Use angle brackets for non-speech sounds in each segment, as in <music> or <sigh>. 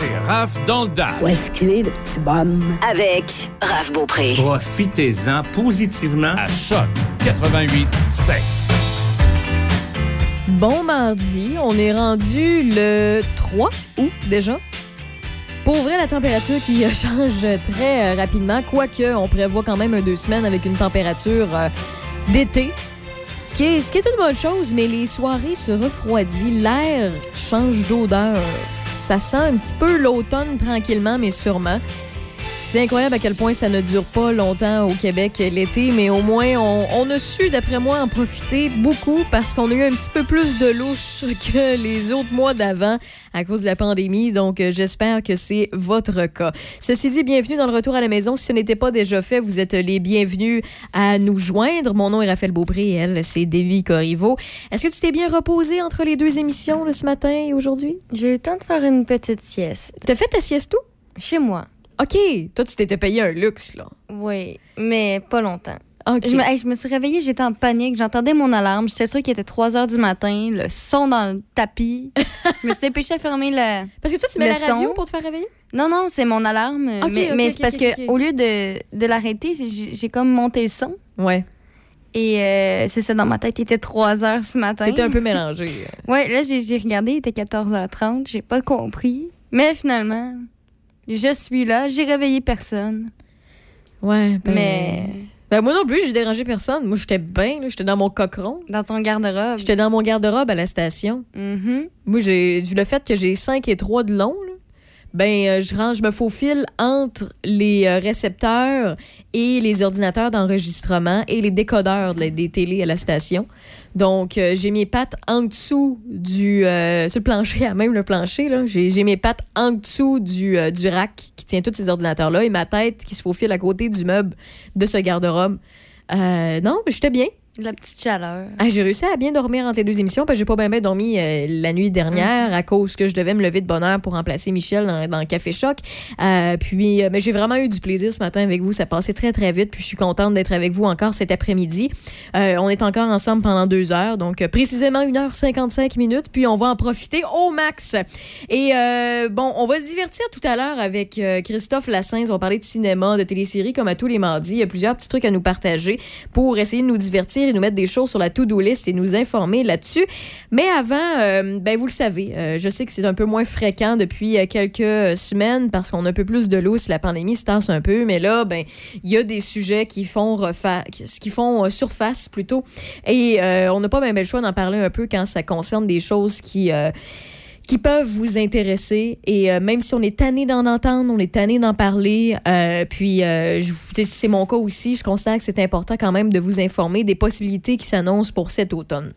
C'est Raph dans le Dash. Où est-ce qu'il est, le petit bonhomme? Avec Raph Beaupré. Profitez-en positivement à Choc 88 7. Bon mardi, on est rendu le 3 août déjà. Pour vrai, la température qui <laughs> change très euh, rapidement, quoique on prévoit quand même un deux semaines avec une température euh, d'été. Ce qui, est, ce qui est une bonne chose, mais les soirées se refroidissent, l'air change d'odeur. Ça sent un petit peu l'automne tranquillement, mais sûrement. C'est incroyable à quel point ça ne dure pas longtemps au Québec l'été, mais au moins on, on a su, d'après moi, en profiter beaucoup parce qu'on a eu un petit peu plus de lousse <laughs> que les autres mois d'avant à cause de la pandémie. Donc, euh, j'espère que c'est votre cas. Ceci dit, bienvenue dans le retour à la maison. Si ce n'était pas déjà fait, vous êtes les bienvenus à nous joindre. Mon nom est Raphaël Beaupré et elle, c'est Davy Corriveau. Est-ce que tu t'es bien reposé entre les deux émissions, ce matin et aujourd'hui? J'ai eu le temps de faire une petite sieste. T'as fait ta sieste où? Chez moi. OK, toi, tu t'étais payé un luxe, là. Oui, mais pas longtemps. OK. Je, me, hey, je me suis réveillée, j'étais en panique, j'entendais mon alarme, j'étais sûre qu'il était 3 heures du matin, le son dans le tapis. je me suis dépêchée à fermer le. Parce que toi, tu mets la radio pour te faire réveiller? Non, non, c'est mon alarme. Ok, mais c'est parce que au lieu de, de l'arrêter, j'ai comme monté le son. Ouais. Et euh, c'est ça, dans ma tête, il était 3 heures ce matin. T'étais un peu mélangé. <laughs> Ouais, là, j'ai j'ai regardé, il était 14h30, j'ai pas compris. Mais finalement, je suis là, j'ai réveillé personne. Ouais, ben... Mais Ben, moi non plus, j'ai dérangé personne. Moi, j'étais bien. J'étais dans mon cocheron. dans ton garde-robe. J'étais dans mon garde-robe à la station. Mhm. Moi, j'ai le fait que j'ai 5 et 3 de long, là, ben, euh, je range, je me faufile entre les euh, récepteurs et les ordinateurs d'enregistrement et les décodeurs des télés à la station. Donc, euh, j'ai mes pattes en dessous du... euh, le plancher, <laughs> à même le plancher, là. J'ai j'ai mes pattes en dessous du, euh, du rack qui tient tous ces ordinateurs-là et ma tête qui se faufile à côté du meuble de ce garde-robe. Euh, non, j'étais bien. La petite chaleur. Ah, j'ai réussi à bien dormir entre les deux émissions parce que j'ai pas bien, bien dormi euh, la nuit dernière à cause que je devais me lever de bonne heure pour remplacer Michel dans, dans le Café Choc. Euh, puis, euh, mais j'ai vraiment eu du plaisir ce matin avec vous. Ça passait très, très vite. Puis je suis contente d'être avec vous encore cet après-midi. On est encore ensemble pendant deux heures. Donc, précisément 1h55 minutes. Puis on va en profiter au max. Et bon, on va se divertir tout à l'heure avec Christophe Lassens. On va parler de cinéma, de téléséries comme à tous les mardis. Il y a plusieurs petits trucs à nous partager pour essayer de nous divertir et nous mettre des choses sur la to-do list et nous informer là-dessus. Mais avant, euh, ben vous le savez, euh, je sais que c'est un peu moins fréquent depuis euh, quelques semaines parce qu'on a un peu plus de l'eau si la pandémie se tasse un peu. Mais là, ben il y a des sujets qui font qui font euh, surface plutôt. Et euh, on n'a pas même le choix d'en parler un peu quand ça concerne des choses qui euh, qui peuvent vous intéresser. Et euh, même si on est tanné d'en entendre, on est tanné d'en parler. euh, puis, euh, c'est mon cas aussi. Je considère que c'est important quand même de vous informer des possibilités qui s'annoncent pour cet automne.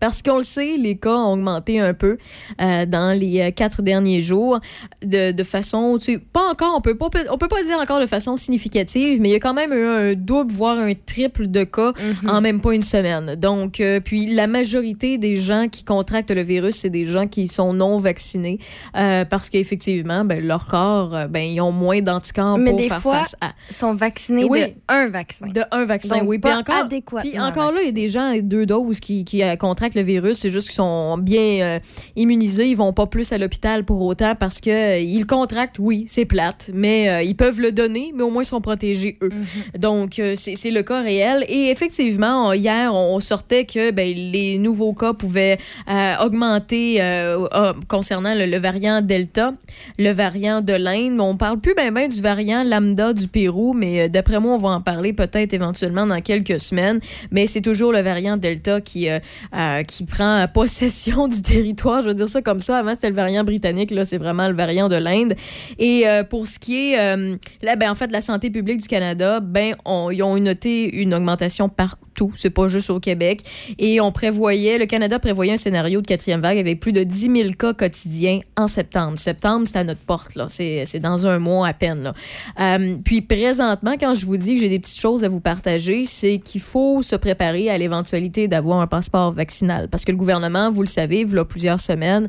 Parce qu'on le sait, les cas ont augmenté un peu euh, dans les euh, quatre derniers jours de, de façon, tu sais, pas encore, on peut pas, on peut pas dire encore de façon significative, mais il y a quand même eu un double, voire un triple de cas en même pas une semaine. Donc, euh, puis la majorité des gens qui contractent le virus, c'est des gens qui sont non vaccinés euh, parce qu'effectivement, ben, leur corps, ben, ils ont moins d'anticorps Mais pour des faire fois, face à Ils sont vaccinés Oui. de un vaccin. de un vaccin. Donc, oui, puis pas encore, adéquatement puis encore là, il y a des gens avec deux doses qui, qui euh, le virus. C'est juste qu'ils sont bien euh, immunisés. Ils vont pas plus à l'hôpital pour autant parce que euh, ils contractent, oui, c'est plate, mais euh, ils peuvent le donner, mais au moins ils sont protégés eux. Donc euh, c'est c'est le cas réel. Et effectivement, on- hier, on sortait que ben, les nouveaux cas pouvaient augmenter euh, concernant le, le variant Delta, le variant de l'Inde. On parle plus ben, ben du variant lambda du Pérou, mais d'après moi, on va en parler peut-être éventuellement dans quelques semaines. Mais c'est toujours le variant Delta qui, euh, euh, qui prend possession <laughs> du territoire. Je veux dire ça comme ça. Avant, c'était le variant britannique. Là, c'est vraiment le variant de l'Inde. Et euh, pour ce qui est, euh, là, ben, en fait, la santé publique du Canada, ben, ils ont noté une augmentation partout. C'est pas juste au Québec. Et on prévoyait, le Canada prévoyait un scénario de quatrième vague avec plus de 10 000 cas quotidiens en septembre. Septembre, c'est à notre porte, là. C'est dans un mois à peine. Euh, puis présentement, quand je vous dis que j'ai des petites choses à vous partager, c'est qu'il faut se préparer à l'éventualité d'avoir un passeport vaccinal. Parce que le gouvernement, vous le savez, il y a plusieurs semaines,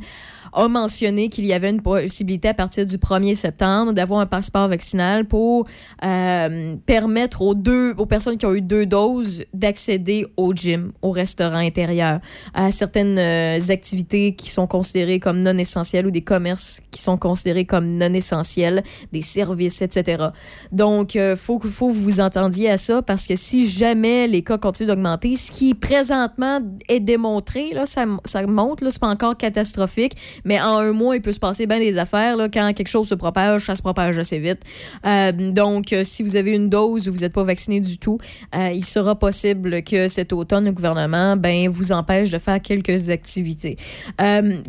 a mentionné qu'il y avait une possibilité à partir du 1er septembre d'avoir un passeport vaccinal pour euh, permettre aux, deux, aux personnes qui ont eu deux doses d'accéder au gym, au restaurant intérieur, à certaines euh, activités qui sont considérées comme non essentielles ou des commerces qui sont considérés comme non essentiels, des services, etc. Donc, il faut, faut que vous entendiez à ça parce que si jamais les cas continuent d'augmenter, ce qui présentement est démontré, là, ça, ça monte, c'est pas encore catastrophique, mais en un mois, il peut se passer bien des affaires. Là, quand quelque chose se propage, ça se propage assez vite. Euh, donc, euh, si vous avez une dose ou vous n'êtes pas vacciné du tout, euh, il sera possible que cet automne, le gouvernement ben, vous empêche de faire quelques activités.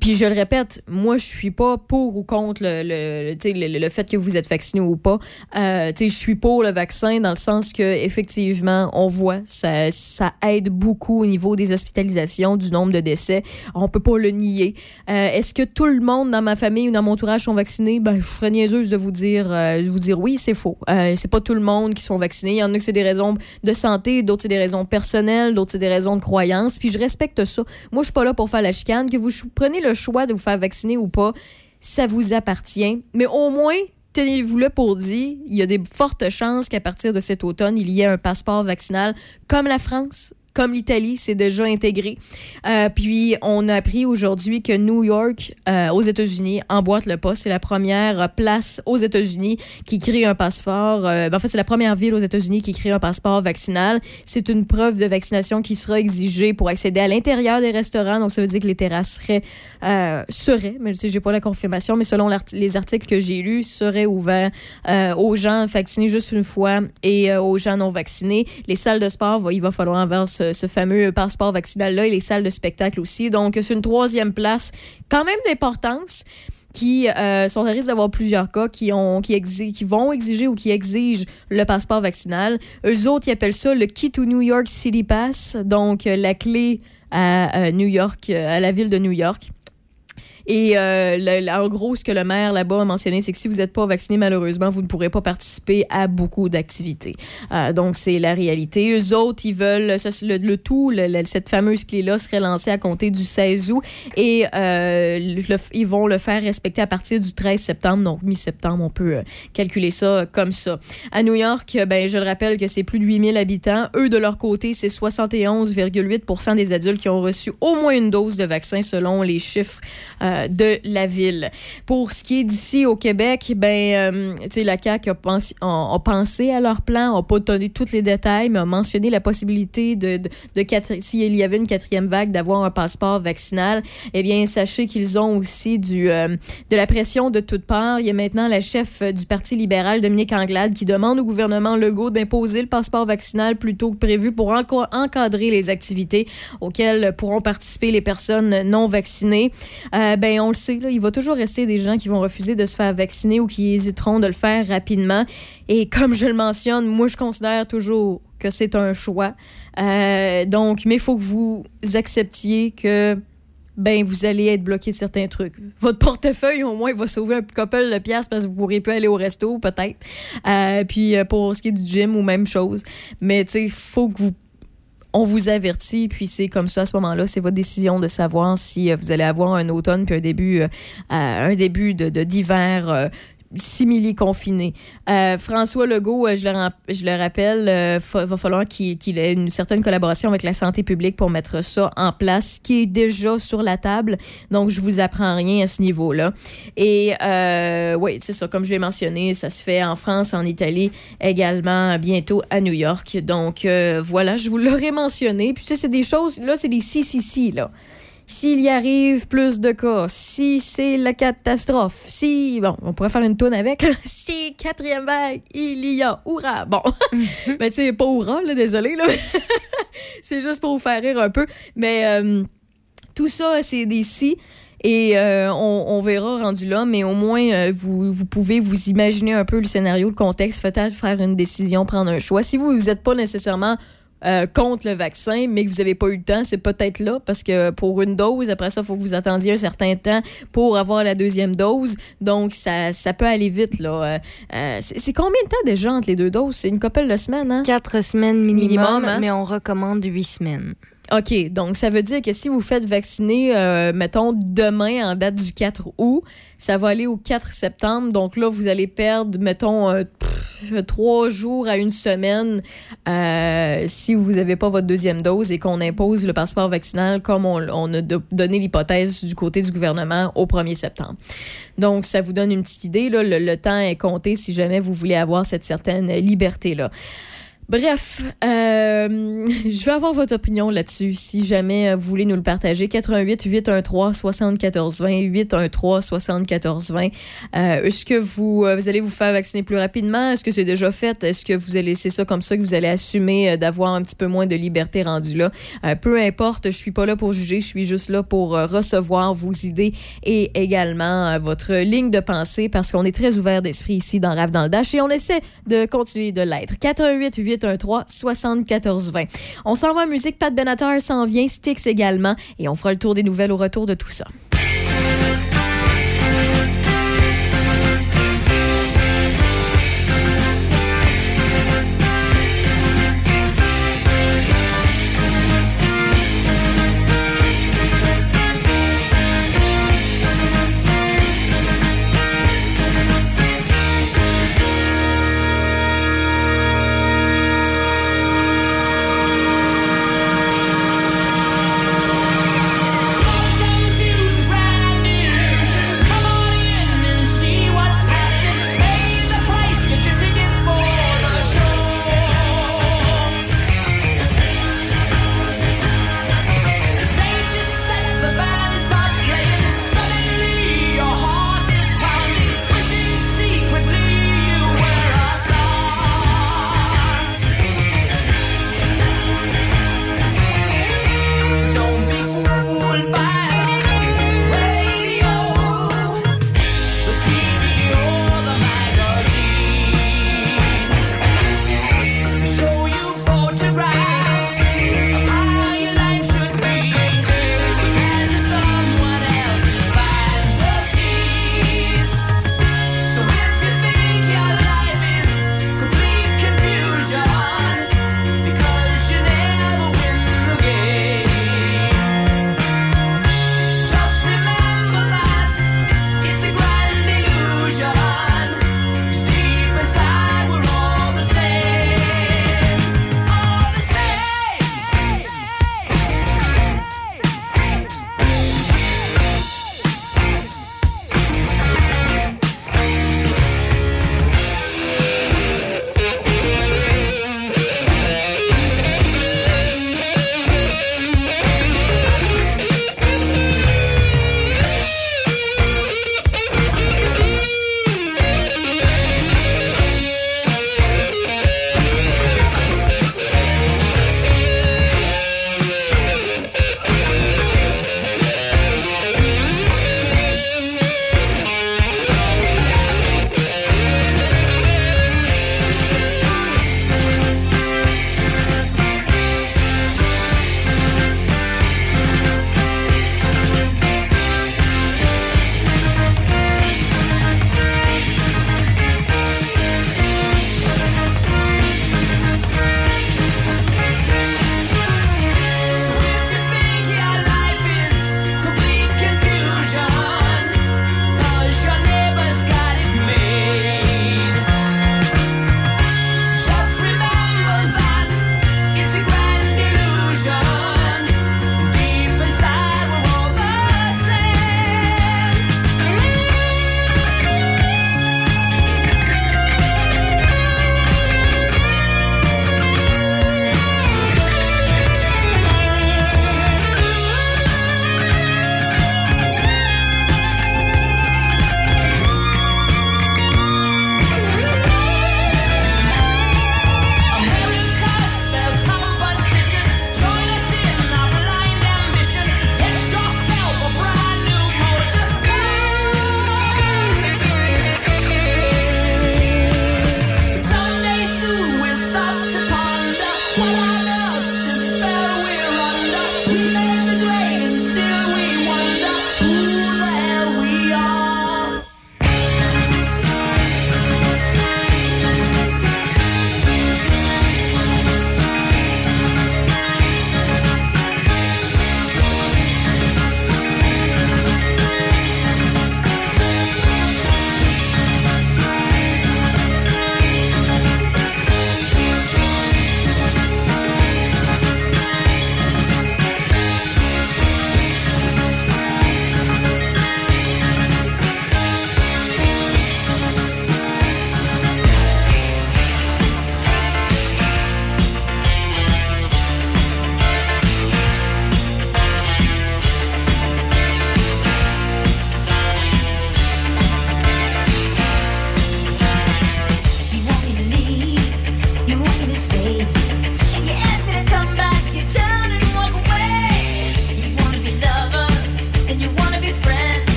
puis je le répète, moi, je suis pas pour ou contre le, le, le, le fait que vous êtes vacciné ou pas. je suis pour le vaccin dans le sens que effectivement, on voit ça, ça aide beaucoup au niveau des hospitalisations, du nombre de décès. On peut pas le nier. Est-ce que tout le monde dans ma famille ou dans mon entourage sont vaccinés? Ben, je serais niaiseuse de vous dire, de vous dire oui, c'est faux. Euh, c'est pas tout le monde qui sont vaccinés. Il y en a que c'est des raisons de santé, d'autres c'est des raisons personnelles, d'autres c'est des raisons de croyance. Puis je respecte ça. Moi, je suis pas là pour faire la chicane. Que vous prenez le choix de vous faire vacciner ou pas, ça vous appartient. Mais au moins, tenez-vous-le pour dire, il y a des fortes chances qu'à partir de cet automne, il y ait un passeport vaccinal comme la France, comme l'Italie, c'est déjà intégré. Euh, puis, on a appris aujourd'hui que New York, euh, aux États-Unis, emboîte le pas. C'est la première place aux États-Unis qui crée un passeport. Euh, ben, en fait, c'est la première ville aux États-Unis qui crée un passeport vaccinal. C'est une preuve de vaccination qui sera exigée pour accéder à l'intérieur des restaurants. Donc, ça veut dire que les terrasses seraient, seraient mais je j'ai pas la confirmation, mais selon les articles que j'ai lus, seraient ouverts aux gens vaccinés juste une fois et aux gens non vaccinés. Les salles de sport, il va falloir inverser ce, fameux passeport vaccinal-là et les salles de spectacle aussi. Donc, c'est une troisième place quand même d'importance qui euh, sont à risque d'avoir plusieurs cas qui, ont, qui, qui vont exiger ou qui exigent le passeport vaccinal. Eux autres, ils appellent ça le Key to New York City Pass, donc euh, la clé à New York, à la ville de New York. Et euh, en gros, ce que le maire là-bas a mentionné, c'est que si vous n'êtes pas vacciné, malheureusement, vous ne pourrez pas participer à beaucoup d'activités. Euh, donc, c'est la réalité. Eux autres, ils veulent, le, tout, cette fameuse clé-là serait lancée à compter du 16 août et euh, ils vont le faire respecter à partir du 13 septembre. Donc, mi-septembre, on peut calculer ça comme ça. À New York, ben, je le rappelle que c'est plus de 8000 habitants. Eux, de leur côté, c'est 71,8% des adultes qui ont reçu au moins une dose de vaccin selon les chiffres de la ville. Pour ce qui est d'ici au Québec, ben, euh, la CAQ a, pensé, a, pensé à leur plan, n'a pas donné tous les détails, mais a mentionné la possibilité de, de, de s'il y avait une quatrième vague, d'avoir un passeport vaccinal. Eh bien, sachez qu'ils ont aussi du, euh, de la pression de toutes parts. Il y a maintenant la chef du Parti libéral, Dominique Anglade, qui demande au gouvernement Legault d'imposer le passeport vaccinal plutôt que prévu pour encadrer les activités auxquelles pourront participer les personnes non vaccinées. Euh, ben, on le sait, il va toujours rester des gens qui vont refuser de se faire vacciner ou qui hésiteront de le faire rapidement. Et comme je le mentionne, moi, je considère toujours que c'est un choix. Euh, donc, mais il faut que vous acceptiez que ben vous allez être bloqué de certains trucs. Votre portefeuille, au moins, va sauver un couple de pièces parce que vous pourrez plus aller au resto, peut-être. Euh, puis euh, pour ce qui est du gym, ou même chose. Mais tu sais, il faut que vous on vous avertit, puis c'est comme ça à ce moment-là, c'est votre décision de savoir si euh, vous allez avoir un automne puis un début, euh, un début de d'hiver euh, simili-confiné. Euh, François Legault, euh, je, le, rappelle, euh, va falloir qu'il ait une certaine collaboration avec la santé publique pour mettre ça en place, qui est déjà sur la table. Donc, je vous apprends rien à ce niveau-là. Et oui, c'est ça, comme je l'ai mentionné, ça se fait en France, en Italie, également bientôt à New York. Donc, voilà, je vous l'aurais mentionné. Puis, ça, c'est des choses, là, c'est des si, si, si, là s'il y arrive plus de cas, si c'est la catastrophe, si, bon, on pourrait faire une tourne avec, <laughs> si quatrième vague, il y a, hurrah, bon, mais <laughs> ben, c'est pas hurrah, là, désolé, là, <laughs> c'est juste pour vous faire rire un peu, mais euh, tout ça, c'est des si. Et euh, on, verra rendu là, mais au moins, euh, vous, vous, pouvez vous imaginer un peu le scénario, le contexte, peut-être faire une décision, prendre un choix. Si vous n'êtes pas nécessairement euh, contre le vaccin, mais que vous n'avez pas eu le temps, c'est peut-être là parce que pour une dose, après ça, il faut que vous attendiez un certain temps pour avoir la deuxième dose. Donc, ça, ça peut aller vite. là. Euh, euh, c'est combien de temps déjà entre les deux doses? C'est une couple de semaines, hein? Quatre semaines minimum, hein? mais on recommande huit semaines. OK, donc ça veut dire que si vous faites vacciner, euh, mettons, demain en date du 4 août, ça va aller au 4 septembre. Donc là, vous allez perdre, mettons, pff, trois jours à une semaine euh, si vous n'avez pas votre deuxième dose et qu'on impose le passeport vaccinal comme on, a do- donné l'hypothèse du côté du gouvernement au 1er septembre. Donc, ça vous donne une petite idée. Là, le temps est compté si jamais vous voulez avoir cette certaine liberté-là. Bref, euh, <laughs> je veux avoir votre opinion là-dessus. Si jamais euh, vous voulez nous le partager, 88 813 74 20 813 74 20. Euh, Est-ce que vous, euh, vous allez vous faire vacciner plus rapidement? Est-ce que c'est déjà fait? Est-ce que vous allez laisser ça comme ça que vous allez assumer d'avoir un petit peu moins de liberté rendue là? Peu importe, je suis pas là pour juger, je suis juste là pour recevoir vos idées et également votre ligne de pensée parce qu'on est très ouvert d'esprit ici dans Rave dans le Dash et on essaie de continuer de l'être. 88 813 74 20. On s'en va en musique, Pat Benatar s'en vient, Styx également et on fera le tour des nouvelles au retour de tout ça.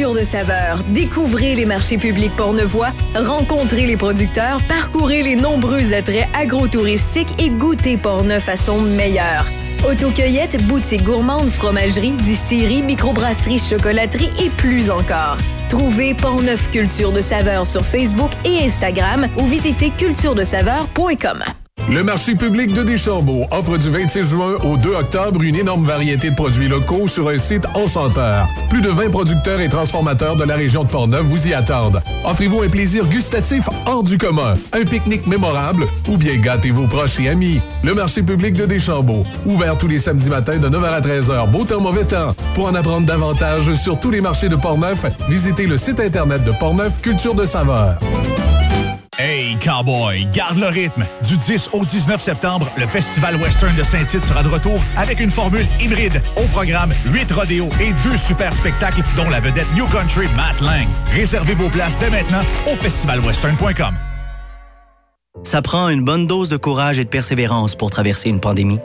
De saveur. Découvrez les marchés publics pornevois, rencontrez les producteurs, parcourez les nombreux attraits agrotouristiques et goûtez Portneuf à son meilleur. Autocueillette, boutique gourmande, fromagerie, distillerie, microbrasserie, chocolaterie et plus encore. Trouvez Portneuf Culture de saveur sur Facebook et Instagram ou visitez culturedesaveur.com. Le marché public de Deschambault offre du 26 juin au 2 octobre une énorme variété de produits locaux sur un site enchanteur. Plus de 20 producteurs et transformateurs de la région de Portneuf vous y attendent. Offrez-vous un plaisir gustatif hors du commun, un pique-nique mémorable ou bien gâtez vos proches et amis. Le marché public de Deschambault, ouvert tous les samedis matins de 9h à 13h, beau temps, mauvais temps. Pour en apprendre davantage sur tous les marchés de Portneuf, visitez le site internet de Portneuf Culture de Saveur. Hey, cowboy, garde le rythme. Du 10 au 19 septembre, le Festival Western de Saint-Tite sera de retour avec une formule hybride. Au programme, 8 rodéos et deux super spectacles, dont la vedette New Country Matt Lang. Réservez vos places dès maintenant au festivalwestern.com. Ça prend une bonne dose de courage et de persévérance pour traverser une pandémie.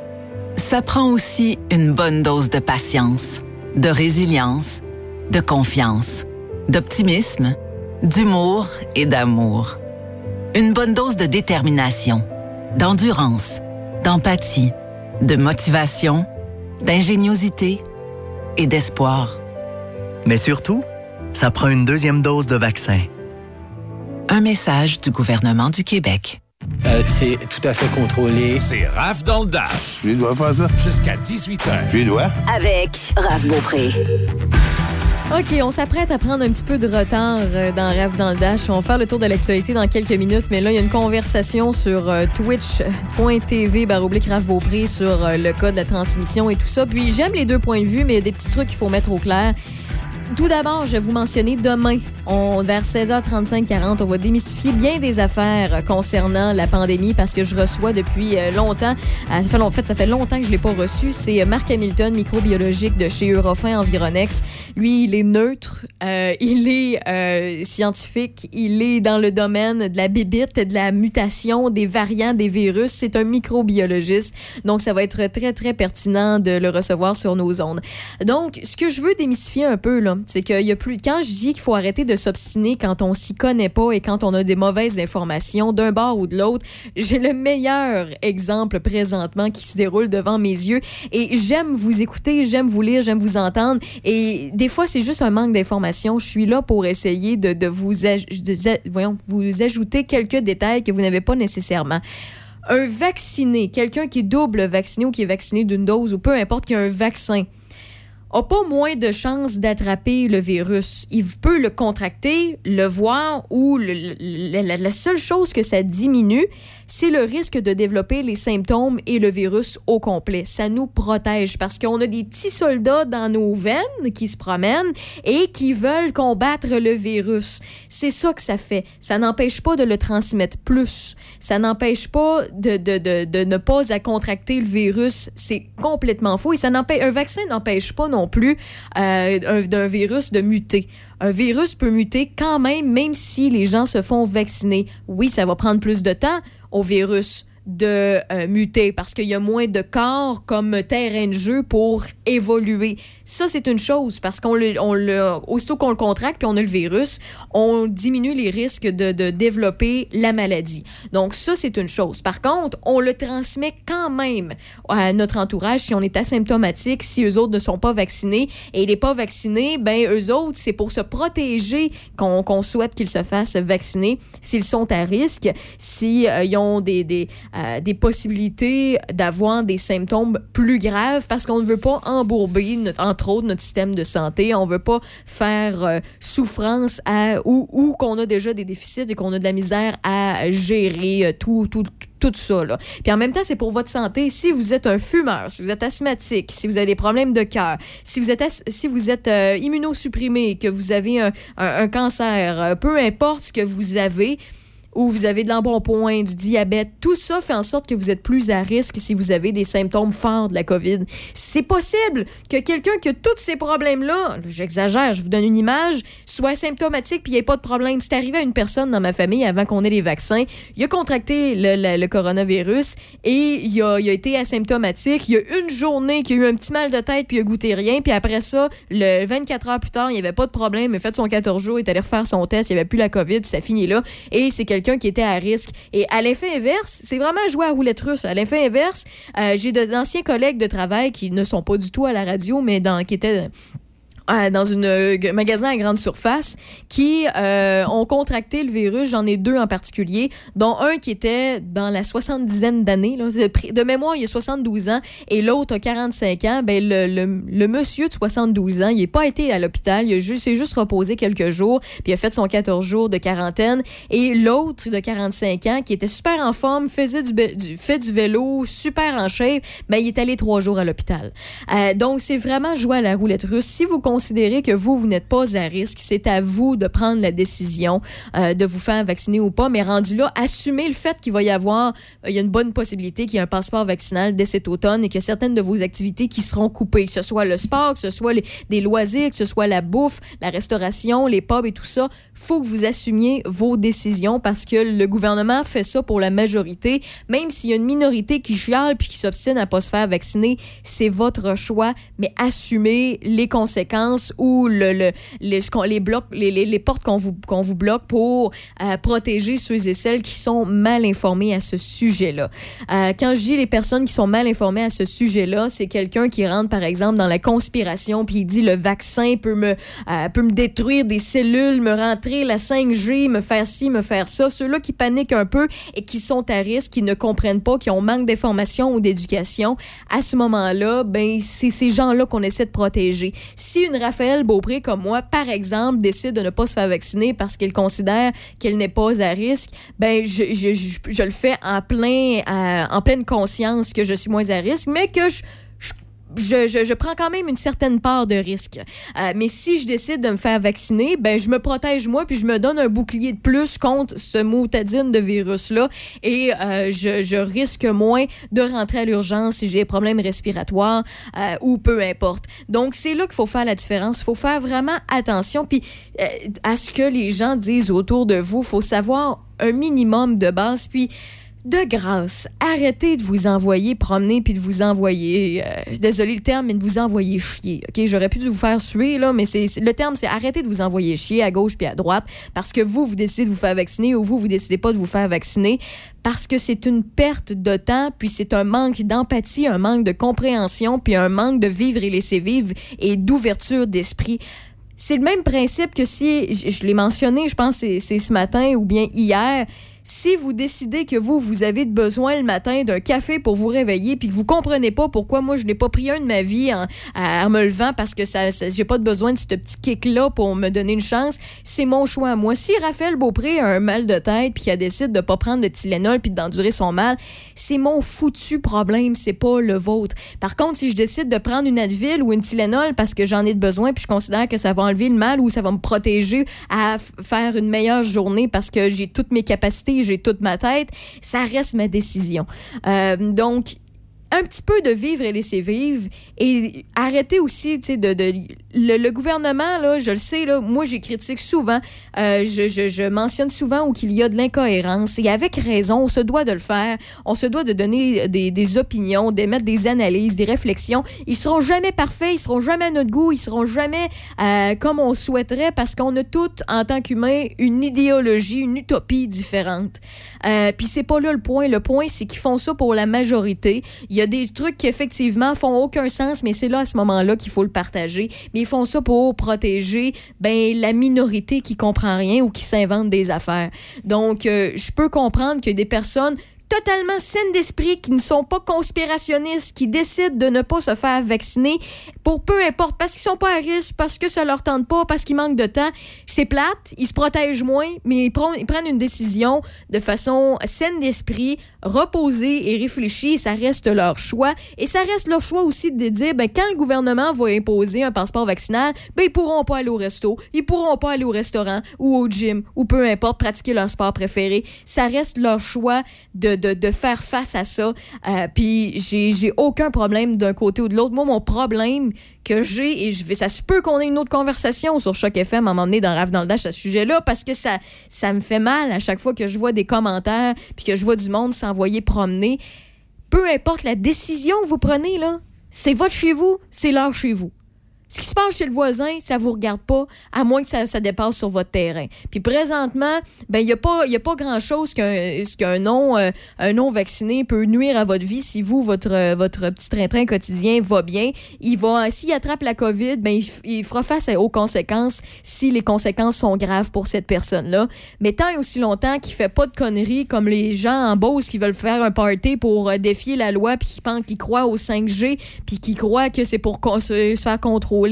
Ça prend aussi une bonne dose de patience, de résilience, de confiance, d'optimisme, d'humour et d'amour une bonne dose de détermination, d'endurance, d'empathie, de motivation, d'ingéniosité et d'espoir. Mais surtout, ça prend une deuxième dose de vaccin. Un message du gouvernement du Québec. Euh, c'est tout à fait contrôlé. C'est Raph dans le Dash. Je dois faire ça. Jusqu'à 18h. Je dois. Avec Raph Beaupré. OK, on s'apprête à prendre un petit peu de retard euh, dans Rêve dans le Dash. On va faire le tour de l'actualité dans quelques minutes, mais là, il y a une conversation sur euh, twitch.tv baroblique Raph Beaupré sur euh, le code de la transmission et tout ça. Puis j'aime les deux points de vue, mais il y a des petits trucs qu'il faut mettre au clair. Tout d'abord, je vais vous mentionner demain, on, vers 16h35-40, on va démystifier bien des affaires concernant la pandémie parce que je reçois depuis euh, longtemps, euh, en fait, ça fait longtemps que je ne l'ai pas reçu, c'est euh, Marc Hamilton, microbiologique de chez Eurofin Environex. Lui, il est neutre, il est scientifique, il est dans le domaine de la bibite, de la mutation, des variants, des virus. C'est un microbiologiste, donc ça va être très, très pertinent de le recevoir sur nos ondes. Donc, ce que je veux démystifier un peu, là, c'est qu'il y a plus. Quand je dis qu'il faut arrêter de s'obstiner quand on s'y connaît pas et quand on a des mauvaises informations d'un bord ou de l'autre, j'ai le meilleur exemple présentement qui se déroule devant mes yeux. Et j'aime vous écouter, j'aime vous lire, j'aime vous entendre. Et des fois, c'est juste un manque d'informations. Je suis là pour essayer de, vous, voyons, vous ajouter quelques détails que vous n'avez pas nécessairement un vacciné, quelqu'un qui est double vacciné ou qui est vacciné d'une dose ou peu importe qui a un vaccin, a pas moins de chances d'attraper le virus. Il peut le contracter, le voir ou la, seule chose que ça diminue, c'est le risque de développer les symptômes et le virus au complet. Ça nous protège parce qu'on a des petits soldats dans nos veines qui se promènent et qui veulent combattre le virus. C'est ça que ça fait. Ça n'empêche pas de le transmettre plus. Ça n'empêche pas de, de, de, de, ne pas à contracter le virus. C'est complètement faux. Et ça n'empêche, un vaccin n'empêche pas non plus euh, d'un virus de muter. Un virus peut muter quand même, même si les gens se font vacciner. Oui, ça va prendre plus de temps au virus de euh, muter parce qu'il y a moins de corps comme terrain de jeu pour évoluer. Ça, c'est une chose parce qu'on le, on le, aussitôt qu'on le contracte puis on a le virus, on diminue les risques de, de développer la maladie. Donc, ça, c'est une chose. Par contre, on le transmet quand même à notre entourage si on est asymptomatique, si eux autres ne sont pas vaccinés. Et les pas vaccinés, ben, eux autres, c'est pour se protéger qu'on qu'on souhaite qu'ils se fassent vacciner s'ils sont à risque, s'ils euh, ont des euh, des possibilités d'avoir des symptômes plus graves parce qu'on ne veut pas embourber, notre, entre autres, notre système de santé. On ne veut pas faire euh, souffrance à, ou, ou qu'on a déjà des déficits et qu'on a de la misère à gérer euh, tout, tout, tout ça. Là. Puis en même temps, c'est pour votre santé. Si vous êtes un fumeur, si vous êtes asthmatique, si vous avez des problèmes de cœur, si vous êtes, si vous êtes immunosupprimé, que vous avez un, un cancer, peu importe ce que vous avez, ou vous avez de l'embonpoint, du diabète, tout ça fait en sorte que vous êtes plus à risque si vous avez des symptômes forts de la COVID. C'est possible que quelqu'un qui a tous ces problèmes-là, j'exagère, je vous donne une image, soit symptomatique puis il n'y ait pas de problème. C'est arrivé à une personne dans ma famille avant qu'on ait les vaccins. Il a contracté le, coronavirus et il a, il a été asymptomatique. Il y a une journée qu'il a eu un petit mal de tête puis il a goûté rien. Puis après ça, le 24 heures plus tard, il n'y avait pas de problème. Il a fait son 14 jours, il est allé refaire son test, il n'y avait plus la COVID, ça finit là. Et c'est quelqu'un qui était à risque. Et à l'effet inverse, c'est vraiment jouer à roulette russe. À l'effet inverse, euh, j'ai d'anciens collègues de travail qui ne sont pas du tout à la radio, mais qui étaient dans une euh, magasin à grande surface qui euh, ont contracté le virus. J'en ai deux en particulier, dont un qui était dans la soixante-dizaine d'années. De mémoire, il a 72 ans et l'autre a 45 ans. Ben, le, le- monsieur de 72 ans, il n'est pas été à l'hôpital. Il s'est juste reposé quelques jours, puis a fait son 14 jours de quarantaine. Et l'autre de 45 ans, qui était super en forme, faisait du, du- du vélo, super en shape, ben, il est allé trois jours à l'hôpital. Euh, donc, c'est vraiment jouer à la roulette russe. Si vous considérez que vous, vous n'êtes pas à risque, c'est à vous de prendre la décision euh, de vous faire vacciner ou pas. Mais rendu là, assumez le fait qu'il va y avoir, euh, il y a une bonne possibilité qu'il y ait un passeport vaccinal dès cet automne et que certaines de vos activités qui seront coupées, que ce soit le sport, que ce soit les- des loisirs, que ce soit la bouffe, la restauration, les pubs et tout ça, faut que vous assumiez vos décisions parce que le gouvernement fait ça pour la majorité. Même s'il y a une minorité qui chiale puis qui s'obstine à pas se faire vacciner, c'est votre choix, mais assumez les conséquences ou le, le- les, les, blocs, les, les- les portes qu'on vous, qu'on vous bloque pour euh, protéger ceux et celles qui sont mal informés à ce sujet-là. Euh, quand je dis les personnes qui sont mal informées à ce sujet-là, c'est quelqu'un qui rentre, par exemple, dans la conspiration puis il dit le vaccin peut me, euh, peut me détruire des cellules, me rentrer la 5G, me faire ci, me faire ça. Ceux-là qui paniquent un peu et qui sont à risque, qui ne comprennent pas, qui ont manque d'information ou d'éducation, à ce moment-là, ben, c'est ces gens-là qu'on essaie de protéger. Si Raphaël Beaupré comme moi, par exemple, décide de ne pas se faire vacciner parce qu'elle considère qu'elle n'est pas à risque, ben, je le fais en, plein, euh, en pleine conscience que je suis moins à risque, mais que je, je prends quand même une certaine part de risque. Euh, mais si je décide de me faire vacciner, ben je me protège moi puis je me donne un bouclier de plus contre ce motadine de virus-là et euh, je, risque moins de rentrer à l'urgence si j'ai des problèmes respiratoires euh, ou peu importe. Donc c'est là qu'il faut faire la différence. Il faut faire vraiment attention puis à ce que les gens disent autour de vous. Il faut savoir un minimum de base puis de grâce, arrêtez de vous envoyer promener puis de vous envoyer, euh, désolé le terme, mais de vous envoyer chier. Ok, j'aurais pu vous faire suer là, mais c'est le terme, c'est arrêtez de vous envoyer chier à gauche puis à droite parce que vous vous décidez de vous faire vacciner ou vous vous décidez pas de vous faire vacciner parce que c'est une perte de temps puis c'est un manque d'empathie, un manque de compréhension puis un manque de vivre et laisser vivre et d'ouverture d'esprit. C'est le même principe que si, je, je l'ai mentionné, je pense c'est ce matin ou bien hier, si vous décidez que vous, vous avez besoin le matin d'un café pour vous réveiller, puis que vous comprenez pas pourquoi moi, je n'ai pas pris un de ma vie en, me levant parce que ça, ça- j'ai pas besoin de ce petit kick-là pour me donner une chance, c'est mon choix moi. Si Raphaël Beaupré a un mal de tête, puis qu'elle décide de pas prendre de Tylenol puis d'endurer son mal, c'est mon foutu problème, c'est pas le vôtre. Par contre, si je décide de prendre une Advil ou une Tylenol parce que j'en ai de besoin, puis je considère que ça va enlever le mal ou ça va me protéger à faire une meilleure journée parce que j'ai toutes mes capacités, j'ai toute ma tête, ça reste ma décision. Euh, donc, un petit peu de vivre et laisser vivre et arrêter aussi, de, de le, gouvernement, là, je le sais, là, moi, j'ai critique souvent, euh, je, je, je mentionne souvent qu'il y a de l'incohérence et avec raison, on se doit de le faire, on se doit de donner des, des opinions, d'émettre des analyses, des réflexions. Ils seront jamais parfaits, ils seront jamais à notre goût, ils seront jamais euh, comme on souhaiterait parce qu'on a toutes, en tant qu'humains, une idéologie, une utopie différente. Euh, Puis c'est pas là le point. Le point, c'est qu'ils font ça pour la majorité. Il y a des trucs qui effectivement font aucun sens, mais c'est là à ce moment-là qu'il faut le partager. Mais font ça pour protéger ben, la minorité qui comprend rien ou qui s'invente des affaires. Donc, euh, je peux comprendre que des personnes totalement saines d'esprit, qui ne sont pas conspirationnistes, qui décident de ne pas se faire vacciner pour peu importe, parce qu'ils sont pas à risque, parce que ça leur tente pas, parce qu'ils manquent de temps. C'est plate, ils se protègent moins, mais ils, ils prennent une décision de façon saine d'esprit, reposée et réfléchie. Ça reste leur choix. Et ça reste leur choix aussi de dire, ben, quand le gouvernement va imposer un passeport vaccinal, ben, ils pourront pas aller au resto, ils pourront pas aller au restaurant ou au gym ou peu importe, pratiquer leur sport préféré. Ça reste leur choix de, de, de faire face à ça. Euh, Puis j'ai aucun problème d'un côté ou de l'autre. Moi, mon problème que j'ai, et je vais, ça se peut qu'on ait une autre conversation sur Choc FM à m'emmener dans Rave dans le Dash à ce sujet-là, parce que ça, ça me fait mal à chaque fois que je vois des commentaires puis que je vois du monde s'envoyer promener. Peu importe la décision que vous prenez, là, c'est votre chez vous, c'est leur chez vous. Ce qui se passe chez le voisin, ça vous regarde pas, à moins que ça, dépasse sur votre terrain. Puis présentement, ben il n'y a pas, a pas grand-chose qu'un qu'un non, euh, non vacciné peut nuire à votre vie si vous, votre, euh, votre petit train-train quotidien va bien. Il va, s'il attrape la COVID, ben il, fera face aux conséquences si les conséquences sont graves pour cette personne-là. Mais tant et aussi longtemps qu'il fait pas de conneries comme les gens en Beauce qui veulent faire un party pour euh, défier la loi puis qui qu'ils croient au 5G puis qui croient que c'est pour se faire contrôler,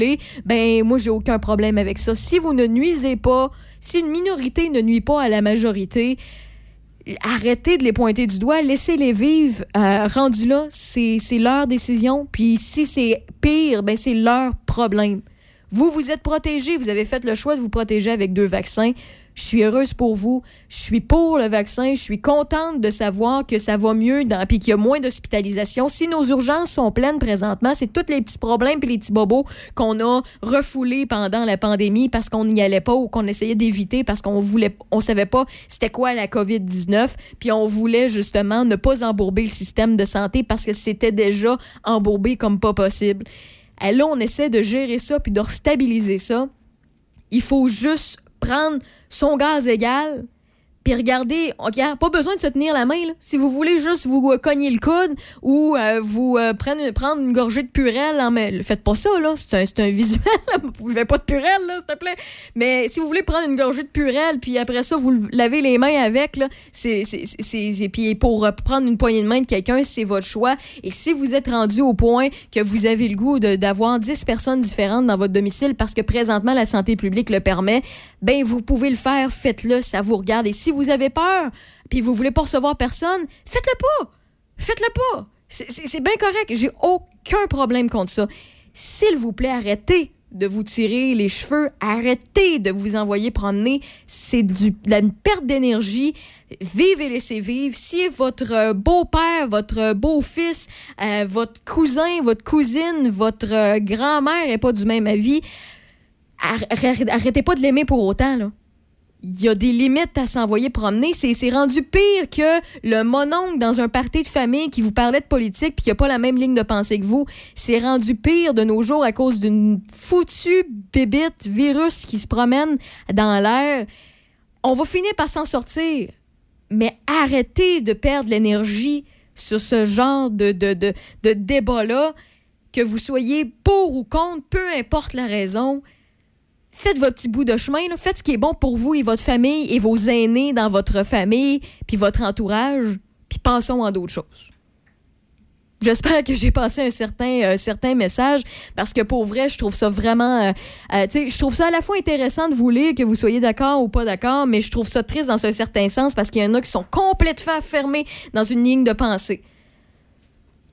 ben moi j'ai aucun problème avec ça. Si vous ne nuisez pas, si une minorité ne nuit pas à la majorité, arrêtez de les pointer du doigt, laissez-les vivre. Euh, rendu là, c'est leur décision. Puis si c'est pire, ben c'est leur problème. Vous, vous êtes protégés, vous avez fait le choix de vous protéger avec deux vaccins. Je suis heureuse pour vous. Je suis pour le vaccin. Je suis contente de savoir que ça va mieux dans, puis qu'il y a moins d'hospitalisation. Si nos urgences sont pleines présentement, c'est tous les petits problèmes puis les petits bobos qu'on a refoulés pendant la pandémie parce qu'on n'y allait pas ou qu'on essayait d'éviter parce qu'on voulait, on savait pas c'était quoi la COVID-19 puis on voulait justement ne pas embourber le système de santé parce que c'était déjà embourbé comme pas possible. Et là, on essaie de gérer ça puis de stabiliser ça. Il faut juste prendre son gaz égal puis regardez, OK, pas besoin de se tenir la main. Si vous voulez juste vous cogner le coude ou euh, vous euh, prendre, une gorgée de purelle, faites pas ça, là. C'est un, un visuel. vous faites pas de purelle, là, s'il te plaît. Mais si vous voulez prendre une gorgée de purelle, puis après ça, vous lavez les mains avec, là, c'est, puis pour euh, prendre une poignée de main de quelqu'un, c'est votre choix. Et si vous êtes rendu au point que vous avez le goût d'avoir 10 personnes différentes dans votre domicile parce que présentement la santé publique le permet, ben vous pouvez le faire, faites-le, ça vous regarde. Et si vous avez peur, puis vous voulez pas recevoir personne, faites-le pas. Faites-le pas. C'est- bien correct. J'ai aucun problème contre ça. S'il vous plaît, arrêtez de vous tirer les cheveux, arrêtez de vous envoyer promener. C'est du- la- perte d'énergie. Vive et laissez vivre. Si votre euh, beau-père, votre euh, beau-fils, euh, votre cousin, votre cousine, votre grand-mère n'est pas du même avis, arrêtez pas de l'aimer pour autant, là. Il y a des limites à s'envoyer promener. C'est rendu pire que le mononcle dans un party de famille qui vous parlait de politique puis qui n'a pas la même ligne de pensée que vous. C'est rendu pire de nos jours à cause d'une foutue bébite virus qui se promène dans l'air. On va finir par s'en sortir. Mais arrêtez de perdre l'énergie sur ce genre de, de, de, de débat-là. Que vous soyez pour ou contre, peu importe la raison faites votre petit bout de chemin, faites ce qui est bon pour vous et votre famille et vos aînés dans votre famille, puis votre entourage, puis passons à d'autres choses. J'espère que j'ai passé un certain, euh, certain message parce que pour vrai, je trouve ça vraiment. euh, euh, je trouve ça à la fois intéressant de vous lire, que vous soyez d'accord ou pas d'accord, mais je trouve ça triste dans un certain sens parce qu'il y en a qui sont complètement fermés dans une ligne de pensée.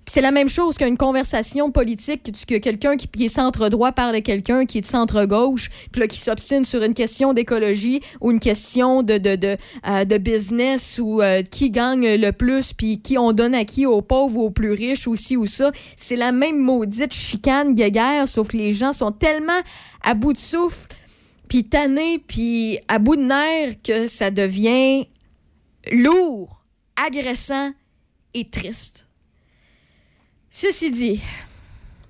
C'est la même chose qu'une conversation politique, que, quelqu'un qui, est centre-droit parle à quelqu'un qui est centre-gauche, puis qui s'obstine sur une question d'écologie ou une question de, de, euh, ou euh, qui gagne le plus, puis qui on donne à qui, aux pauvres ou aux plus riches, ou ci ou ça. C'est la même maudite chicane guéguerre, sauf que les gens sont tellement à bout de souffle, puis tannés, puis à bout de nerfs que ça devient lourd, agressant et triste. Ceci dit,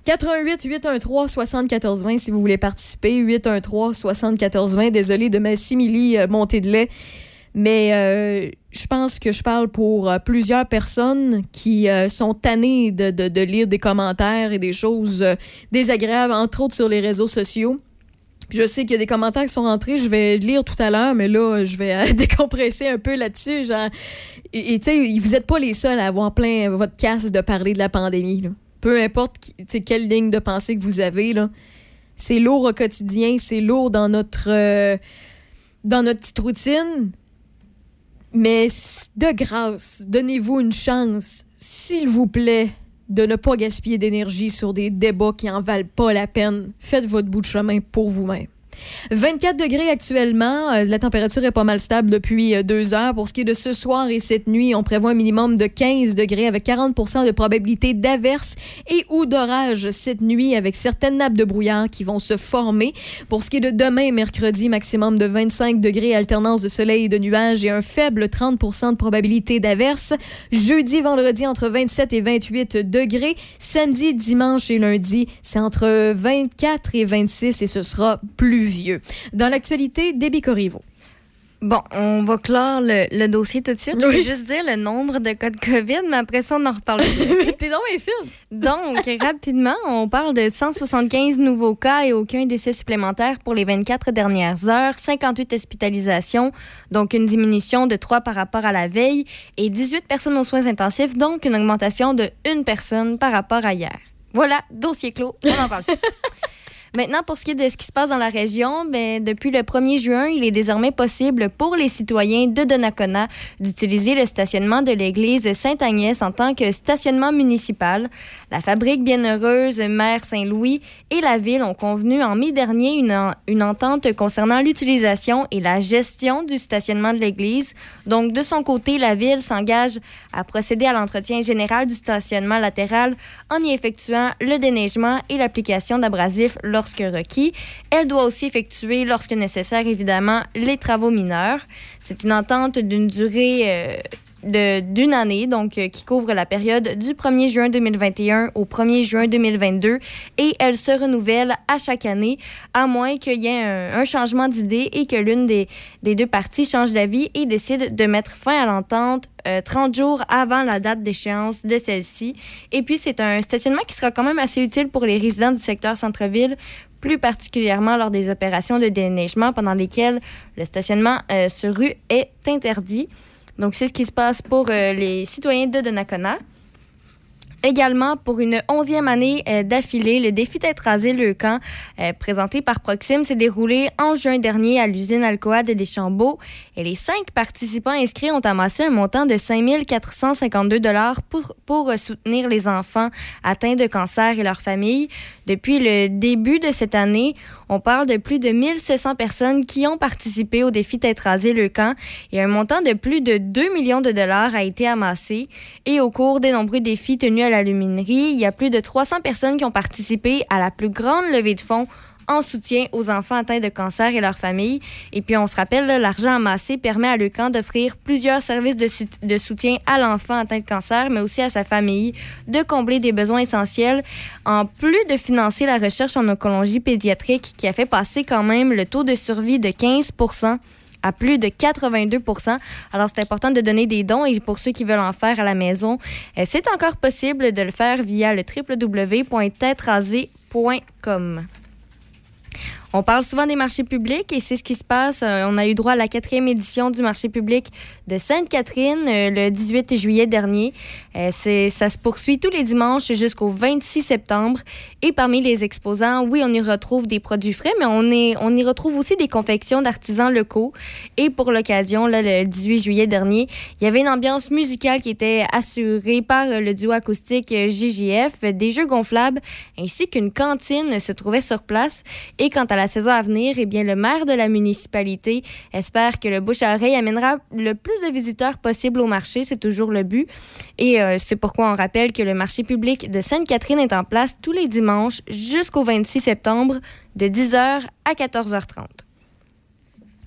88 813 74 20 si vous voulez participer. 813 74 20. Désolé de ma simili euh, de lait. Mais euh, je pense que je parle pour euh, plusieurs personnes qui sont tannées de, lire des commentaires et des choses désagréables, entre autres sur les réseaux sociaux. Je sais qu'il y a des commentaires qui sont rentrés, je vais lire tout à l'heure, mais là, je vais euh, <laughs> décompresser un peu là-dessus. Genre, et tu sais, vous n'êtes pas les seuls à avoir plein votre casse de parler de la pandémie. Peu importe quelle ligne de pensée que vous avez. C'est lourd au quotidien, c'est lourd dans notre, euh, dans notre petite routine. Mais de grâce, donnez-vous une chance, s'il vous plaît, de ne pas gaspiller d'énergie sur des débats qui en valent pas la peine. Faites votre bout de chemin pour vous-même. 24 degrés actuellement. Euh, la température est pas mal stable depuis euh, deux heures. Pour ce qui est de ce soir et cette nuit, on prévoit un minimum de 15 degrés avec 40 de probabilité d'averse et ou d'orage cette nuit avec certaines nappes de brouillard qui vont se former. Pour ce qui est de demain, mercredi, maximum de 25 degrés, alternance de soleil et de nuages et un faible 30% de probabilité d'averse. Jeudi, vendredi, entre 27 et 28 degrés. Samedi, dimanche et lundi, c'est entre 24 et 26 et ce sera plus vieux. Dans l'actualité, Déby Corriveau. Bon, on va clore le, dossier tout de suite. Je vais juste dire le nombre de cas de COVID, mais après ça, on en reparle. <laughs> T'es dans mes films. Donc, rapidement, on parle de 175 nouveaux cas et aucun décès supplémentaire pour les 24 dernières heures, 58 hospitalisations, donc une diminution de 3 par rapport à la veille, et 18 personnes aux soins intensifs, donc une augmentation de une personne par rapport à hier. Voilà, dossier clos, on en parle. <laughs> Maintenant, pour ce qui est de ce qui se passe dans la région, ben, depuis le 1er juin, il est désormais possible pour les citoyens de Donnacona d'utiliser le stationnement de l'église Sainte-Agnès en tant que stationnement municipal. La fabrique Bienheureuse, Maire Saint-Louis et la ville ont convenu en mai dernier une, une entente concernant l'utilisation et la gestion du stationnement de l'église. Donc, de son côté, la ville s'engage à procéder à l'entretien général du stationnement latéral en y effectuant le déneigement et l'application d'abrasifs lorsque requis. Elle doit aussi effectuer, lorsque nécessaire, évidemment, les travaux mineurs. C'est une entente d'une durée euh, d'une année, donc euh, qui couvre la période du 1er juin 2021 au 1er juin 2022 et elle se renouvelle à chaque année, à moins qu'il y ait un, changement d'idée et que l'une des, des, deux parties change d'avis et décide de mettre fin à l'entente 30 euh, jours avant la date d'échéance de celle-ci. Et puis, c'est un stationnement qui sera quand même assez utile pour les résidents du secteur centre-ville plus particulièrement lors des opérations de déneigement pendant lesquelles le stationnement euh, sur rue est interdit. Donc, c'est ce qui se passe pour euh, les citoyens de Donnacona. Également, pour une onzième année euh, d'affilée, le défi d'être rasé le camp, présenté par Proxime, s'est déroulé en juin dernier à l'usine Alcoa de Deschambault. Et les cinq participants inscrits ont amassé un montant de 5 452 pour, pour soutenir les enfants atteints de cancer et leurs familles. Depuis le début de cette année, on parle de plus de 1700 personnes qui ont participé au défi Tête rasé le camp et un montant de plus de 2 millions de dollars a été amassé. Et au cours des nombreux défis tenus à la luminerie, il y a plus de 300 personnes qui ont participé à la plus grande levée de fonds en soutien aux enfants atteints de cancer et leurs familles. Et puis, on se rappelle, l'argent amassé permet à Lucan d'offrir plusieurs services de, soutien à l'enfant atteint de cancer, mais aussi à sa famille, de combler des besoins essentiels, en plus de financer la recherche en oncologie pédiatrique qui a fait passer quand même le taux de survie de 15% à plus de 82% Alors, c'est important de donner des dons et pour ceux qui veulent en faire à la maison, euh, c'est encore possible de le faire via le www.tetrasé.com. On parle souvent des marchés publics et c'est ce qui se passe. Euh, on a eu droit à la quatrième édition du marché public de Sainte-Catherine euh, le 18 juillet dernier. Euh, ça se poursuit tous les dimanches jusqu'au 26 septembre. Et parmi les exposants, oui, on y retrouve des produits frais, mais on, est, on y retrouve aussi des confections d'artisans locaux. Et pour l'occasion, le 18 juillet dernier, il y avait une ambiance musicale qui était assurée par le duo acoustique JJF, des jeux gonflables, ainsi qu'une cantine se trouvait sur place. Et quant à saison à venir, eh bien, le maire de la municipalité espère que le bouche à oreille amènera le plus de visiteurs possible au marché. C'est toujours le but. Et euh, c'est pourquoi on rappelle que le marché public de Sainte-Catherine est en place tous les dimanches jusqu'au 26 septembre de 10h à 14h30.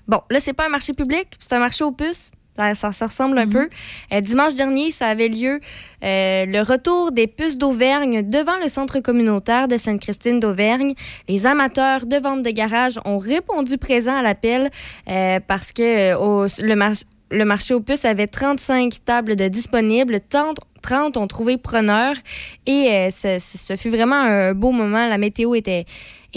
Bon, là, c'est pas un marché public, c'est un marché aux puces. Ça, ça, ressemble un mhm. peu. Euh, dimanche dernier, ça avait lieu euh, le retour des puces d'Auvergne devant le centre communautaire de Sainte-Christine d'Auvergne. Les amateurs de vente de garage ont répondu présent à l'appel euh, parce que le, le, marché aux puces avait 35 tables de disponibles. 30, ont trouvé preneur et ce, ce, fut vraiment un beau moment. La météo était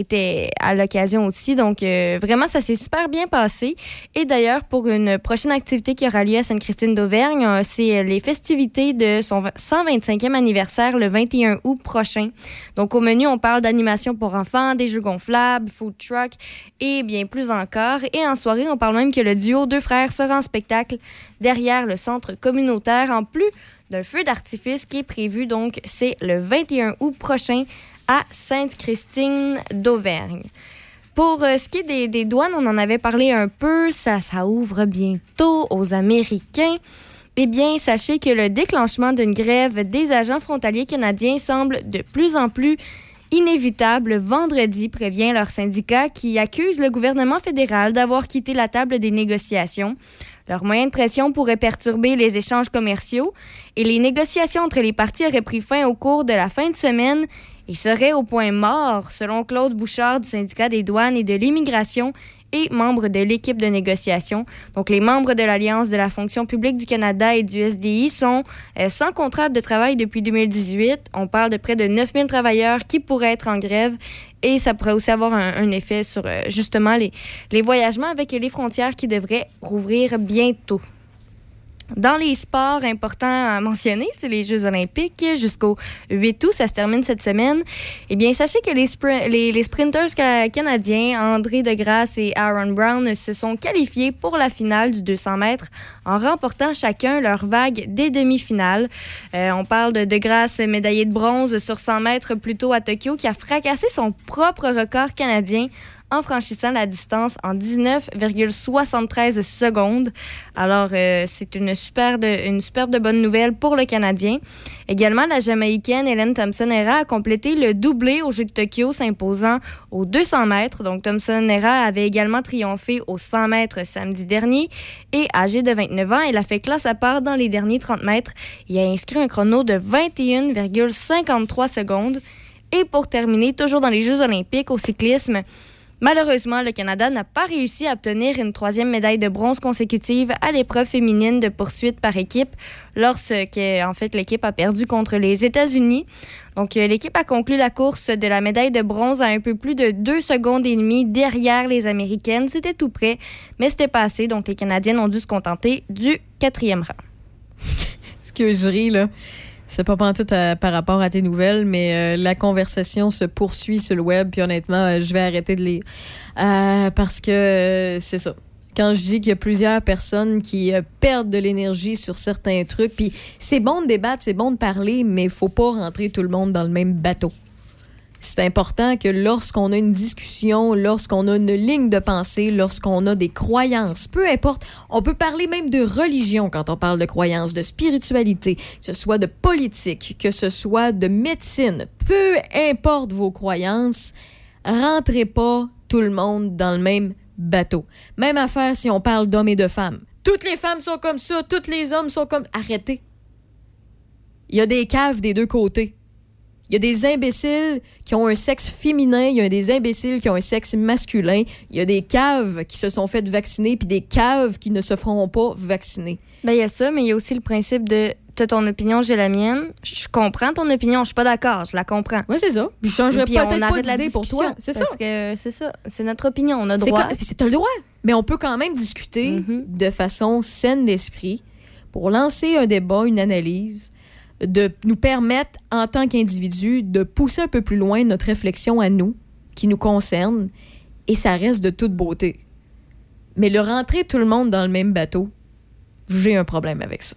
était à l'occasion aussi. Donc, euh, vraiment, ça s'est super bien passé. Et d'ailleurs, pour une prochaine activité qui aura lieu à Sainte-Christine d'Auvergne, euh, c'est les festivités de son 125e anniversaire le 21 août prochain. Donc, au menu, on parle d'animation pour enfants, des jeux gonflables, food truck et bien plus encore. Et en soirée, on parle même que le duo Deux Frères sera en spectacle derrière le centre communautaire, en plus d'un feu d'artifice qui est prévu. Donc, c'est le 21 août prochain à Sainte-Christine d'Auvergne. Pour euh, ce qui est des, douanes, on en avait parlé un peu, ça, ça ouvre bientôt aux Américains. Eh bien, sachez que le déclenchement d'une grève des agents frontaliers canadiens semble de plus en plus inévitable vendredi, prévient leur syndicat qui accuse le gouvernement fédéral d'avoir quitté la table des négociations. Leur moyen de pression pourrait perturber les échanges commerciaux et les négociations entre les parties auraient pris fin au cours de la fin de semaine il serait au point mort, selon Claude Bouchard du syndicat des douanes et de l'immigration et membre de l'équipe de négociation. Donc, les membres de l'Alliance de la fonction publique du Canada et du SDI sont euh, sans contrat de travail depuis 2018. On parle de près de 9000 travailleurs qui pourraient être en grève et ça pourrait aussi avoir un, effet sur euh, justement les, les voyagements avec les frontières qui devraient rouvrir bientôt. Dans les sports importants à mentionner, c'est les Jeux olympiques jusqu'au 8 août. Ça se termine cette semaine. Eh bien, sachez que les, sprinters canadiens, André Degrasse et Aaron Brown, se sont qualifiés pour la finale du 200 mètres en remportant chacun leur vague des demi-finales. Euh, on parle de Degrasse, médaillé de bronze sur 100 mètres plus tôt à Tokyo, qui a fracassé son propre record canadien en franchissant la distance en 19,73 secondes. Alors, euh, c'est une superbe, une superbe bonne nouvelle pour le Canadien. Également, la Jamaïcaine Hélène Thompson-Hera a complété le doublé au Jeu de Tokyo, s'imposant aux 200 mètres. Donc, Thompson-Hera avait également triomphé aux 100 mètres samedi dernier. Et âgée de 29 ans, elle a fait classe à part dans les derniers 30 mètres et a inscrit un chrono de 21,53 secondes. Et pour terminer, toujours dans les Jeux olympiques au cyclisme, Malheureusement, le Canada n'a pas réussi à obtenir une troisième médaille de bronze consécutive à l'épreuve féminine de poursuite par équipe lorsque en fait l'équipe a perdu contre les États-Unis. Donc euh, l'équipe a conclu la course de la médaille de bronze à un peu plus de deux secondes et demie derrière les Américaines. C'était tout près, mais c'était passé. Donc les Canadiennes ont dû se contenter du quatrième rang. <laughs> Ce que je ris là. C'est pas tout par rapport à tes nouvelles, mais euh, la conversation se poursuit sur le web, puis honnêtement, euh, je vais arrêter de lire. Euh, parce que c'est ça. Quand je dis qu'il y a plusieurs personnes qui perdent de l'énergie sur certains trucs, puis c'est bon de débattre, c'est bon de parler, mais il faut pas rentrer tout le monde dans le même bateau c'est important que lorsqu'on a une discussion, lorsqu'on a une ligne de pensée, lorsqu'on a des croyances, peu importe, on peut parler même de religion quand on parle de croyances, de spiritualité, que ce soit de politique, que ce soit de médecine, peu importe vos croyances, rentrez pas tout le monde dans le même bateau. Même affaire si on parle d'hommes et de femmes. Toutes les femmes sont comme ça, tous les hommes sont comme... Arrêtez. Il y a des caves des deux côtés. Il y a des imbéciles qui ont un sexe féminin, il y a des imbéciles qui ont un sexe masculin, il y a des caves qui se sont faites vacciner, puis des caves qui ne se feront pas vacciner. Ben, il y a ça, mais il y a aussi le principe de as ton opinion, j'ai la mienne. Je comprends ton opinion, je suis pas d'accord, je la comprends. Oui, c'est ça. Je changerais peut-être pas d'idée pour toi. C'est ça. Parce que c'est ça, c'est notre opinion, on a droit. C'est le droit. Mais on peut quand même discuter mm-hmm. de façon saine d'esprit pour lancer un débat, une analyse de nous permettre, en tant qu'individu, de pousser un peu plus loin notre réflexion à nous, qui nous concerne, et ça reste de toute beauté. Mais le rentrer tout le monde dans le même bateau, j'ai un problème avec ça.